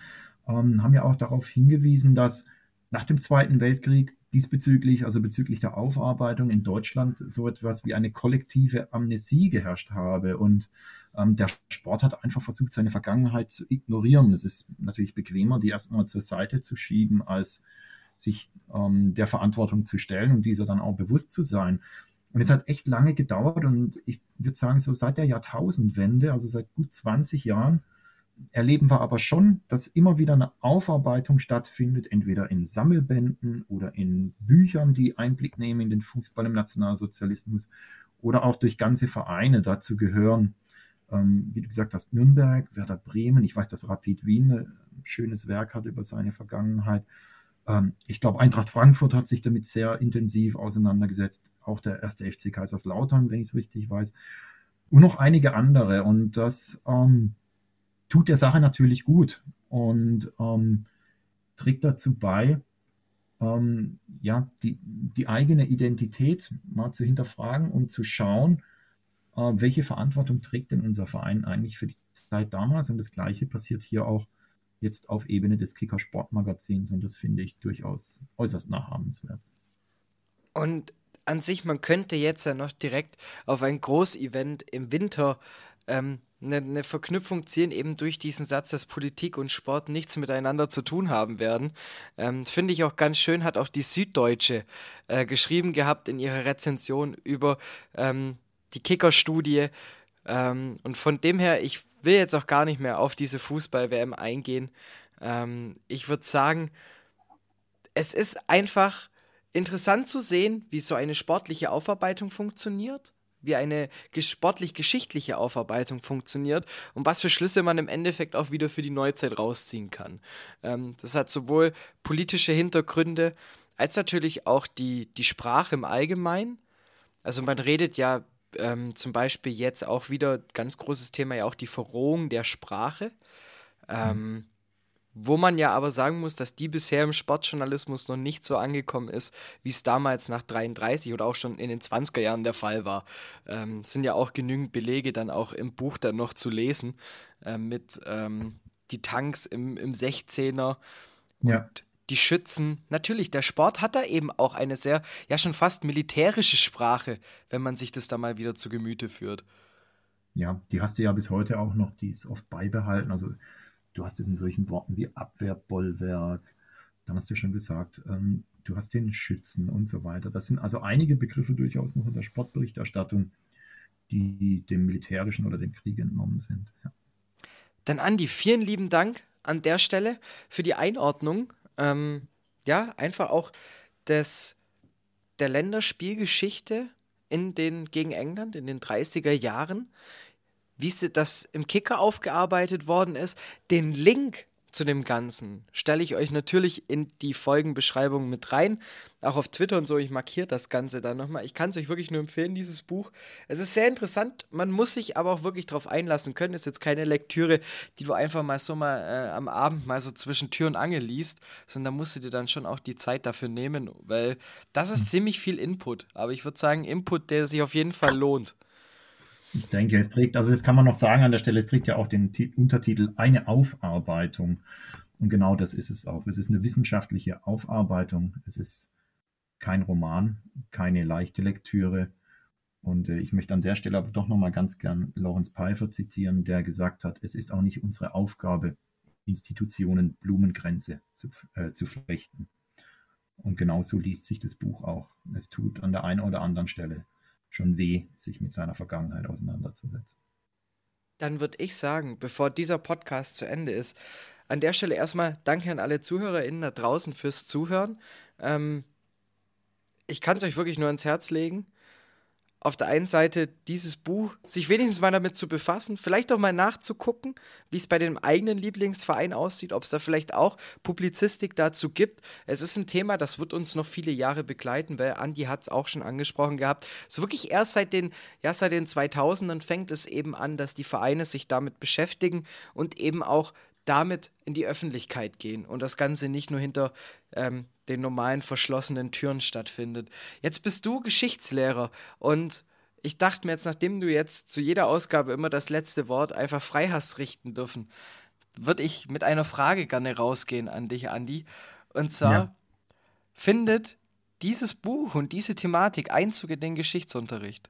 ähm, haben ja auch darauf hingewiesen, dass nach dem Zweiten Weltkrieg diesbezüglich, also bezüglich der Aufarbeitung in Deutschland, so etwas wie eine kollektive Amnesie geherrscht habe. Und ähm, der Sport hat einfach versucht, seine Vergangenheit zu ignorieren. Es ist natürlich bequemer, die erstmal zur Seite zu schieben, als sich ähm, der Verantwortung zu stellen und dieser dann auch bewusst zu sein. Und es hat echt lange gedauert und ich würde sagen, so seit der Jahrtausendwende, also seit gut 20 Jahren, erleben wir aber schon, dass immer wieder eine Aufarbeitung stattfindet, entweder in Sammelbänden oder in Büchern, die Einblick nehmen in den Fußball im Nationalsozialismus oder auch durch ganze Vereine dazu gehören. Ähm, wie du gesagt hast, Nürnberg, Werder Bremen, ich weiß, dass Rapid Wien ein schönes Werk hat über seine Vergangenheit. Ähm, ich glaube, Eintracht Frankfurt hat sich damit sehr intensiv auseinandergesetzt, auch der erste FC Kaiserslautern, wenn ich es richtig weiß, und noch einige andere. Und das ähm, tut der Sache natürlich gut und ähm, trägt dazu bei, ähm, ja, die, die eigene Identität mal zu hinterfragen und zu schauen, äh, welche Verantwortung trägt denn unser Verein eigentlich für die Zeit damals. Und das Gleiche passiert hier auch jetzt auf Ebene des Kicker Sportmagazins und das finde ich durchaus äußerst nachahmenswert. Und an sich, man könnte jetzt ja noch direkt auf ein Großevent im Winter ähm, eine, eine, Verknüpfung ziehen, eben durch diesen Satz, dass Politik und Sport nichts miteinander zu tun haben werden. Ähm, Finde ich auch ganz schön, hat auch die Süddeutsche äh, geschrieben gehabt in ihrer Rezension über ähm, die Kicker-Studie. Ähm, und von dem her, ich will jetzt auch gar nicht mehr auf diese Fußball-WM eingehen. Ähm, ich würde sagen, es ist einfach interessant zu sehen, wie so eine sportliche Aufarbeitung funktioniert wie eine sportlich-geschichtliche Aufarbeitung funktioniert und was für Schlüsse man im Endeffekt auch wieder für die Neuzeit rausziehen kann. Ähm, das hat sowohl politische Hintergründe als natürlich auch die, die Sprache im Allgemeinen. Also man redet ja ähm, zum Beispiel jetzt auch wieder, ganz großes Thema ja auch die Verrohung der Sprache. Ähm, wo man ja aber sagen muss, dass die bisher im Sportjournalismus noch nicht so angekommen ist, wie es damals nach 33 oder auch schon in den 20er Jahren der Fall war. Ähm, sind ja auch genügend Belege dann auch im Buch dann noch zu lesen äh, mit ähm, die Tanks im, im 16er. Ja. die Schützen. Natürlich, der Sport hat da eben auch eine sehr, ja schon fast militärische Sprache, wenn man sich das da mal wieder zu Gemüte führt. Ja, die hast du ja bis heute auch noch, die ist oft beibehalten. Also du hast es in solchen Worten wie Abwehrbollwerk, dann hast du schon gesagt, ähm, du hast den Schützen und so weiter. Das sind also einige Begriffe durchaus noch in der Sportberichterstattung, die dem militärischen oder dem Krieg entnommen sind. Ja. Dann Andi, vielen lieben Dank an der Stelle für die Einordnung. Ähm, ja, einfach auch des, der Länderspielgeschichte in den, gegen England in den 30er Jahren, wie das im Kicker aufgearbeitet worden ist, den Link zu dem Ganzen stelle ich euch natürlich in die Folgenbeschreibung mit rein. Auch auf Twitter und so, ich markiere das Ganze dann nochmal. Ich kann es euch wirklich nur empfehlen, dieses Buch. Es ist sehr interessant, man muss sich aber auch wirklich darauf einlassen können. Es ist jetzt keine Lektüre, die du einfach mal so mal äh, am Abend mal so zwischen Tür und Angel liest, sondern da musst du dir dann schon auch die Zeit dafür nehmen, weil das ist hm. ziemlich viel Input. Aber ich würde sagen, Input, der sich auf jeden Fall lohnt. Ich denke, es trägt, also das kann man noch sagen an der Stelle, es trägt ja auch den Untertitel Eine Aufarbeitung. Und genau das ist es auch. Es ist eine wissenschaftliche Aufarbeitung. Es ist kein Roman, keine leichte Lektüre. Und äh, ich möchte an der Stelle aber doch nochmal ganz gern Lawrence Pfeiffer zitieren, der gesagt hat, es ist auch nicht unsere Aufgabe, Institutionen Blumengrenze zu, äh, zu flechten. Und genauso liest sich das Buch auch. Es tut an der einen oder anderen Stelle schon weh, sich mit seiner Vergangenheit auseinanderzusetzen. Dann würde ich sagen, bevor dieser Podcast zu Ende ist, an der Stelle erstmal danke an alle ZuhörerInnen da draußen fürs Zuhören. Ähm, ich kann es euch wirklich nur ans Herz legen auf der einen Seite dieses Buch, sich wenigstens mal damit zu befassen, vielleicht auch mal nachzugucken, wie es bei dem eigenen Lieblingsverein aussieht, ob es da vielleicht auch Publizistik dazu gibt. Es ist ein Thema, das wird uns noch viele Jahre begleiten, weil Andi hat es auch schon angesprochen gehabt. So wirklich erst seit den, ja, seit den 2000ern fängt es eben an, dass die Vereine sich damit beschäftigen und eben auch damit in die Öffentlichkeit gehen und das Ganze nicht nur hinter ähm, den normalen verschlossenen Türen stattfindet. Jetzt bist du Geschichtslehrer und ich dachte mir jetzt, nachdem du jetzt zu jeder Ausgabe immer das letzte Wort einfach frei hast richten dürfen, würde ich mit einer Frage gerne rausgehen an dich, Andi. Und zwar, ja. findet dieses Buch und diese Thematik Einzug in den Geschichtsunterricht?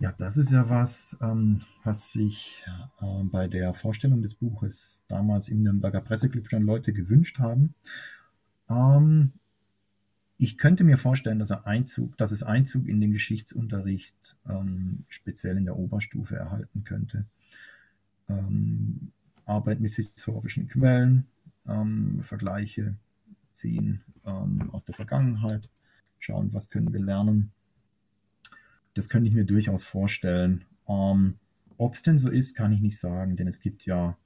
Ja, das ist ja was, ähm, was sich äh, bei der Vorstellung des Buches damals im Nürnberger Presseclub schon Leute gewünscht haben. Ähm, ich könnte mir vorstellen, dass, er Einzug, dass es Einzug in den Geschichtsunterricht ähm, speziell in der Oberstufe erhalten könnte. Ähm, Arbeit mit historischen Quellen, ähm, Vergleiche ziehen ähm, aus der Vergangenheit, schauen, was können wir lernen das könnte ich mir durchaus vorstellen. Ähm, Ob es denn so ist, kann ich nicht sagen, denn es gibt ja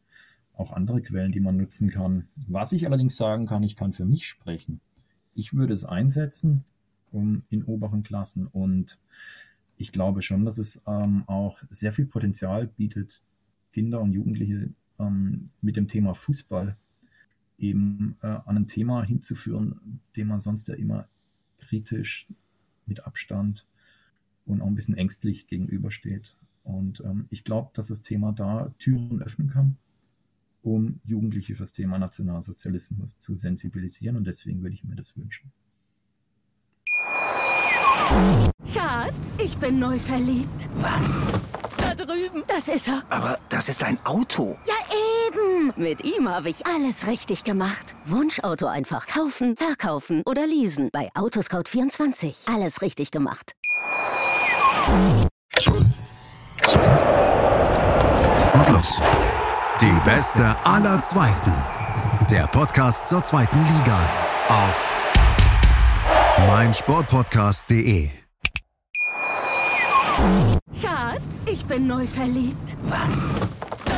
auch andere Quellen, die man nutzen kann. Was ich allerdings sagen kann, ich kann für mich sprechen. Ich würde es einsetzen um, in oberen Klassen und ich glaube schon, dass es ähm, auch sehr viel Potenzial bietet, Kinder und Jugendliche ähm, mit dem Thema Fußball eben äh, an ein Thema hinzuführen, dem man sonst ja immer kritisch mit Abstand und auch ein bisschen ängstlich gegenübersteht. Und ähm, ich glaube, dass das Thema da Türen öffnen kann, um Jugendliche für das Thema Nationalsozialismus zu sensibilisieren. Und deswegen würde ich mir das wünschen. Schatz, ich bin neu verliebt. Was? Da drüben. Das ist er. Aber das ist ein Auto. Ja, eben. Mit ihm habe ich alles richtig gemacht. Wunschauto einfach kaufen, verkaufen oder leasen. Bei Autoscout24. Alles richtig gemacht. Und los. Die beste aller Zweiten. Der Podcast zur zweiten Liga. Auf meinsportpodcast.de. Schatz, ich bin neu verliebt. Was?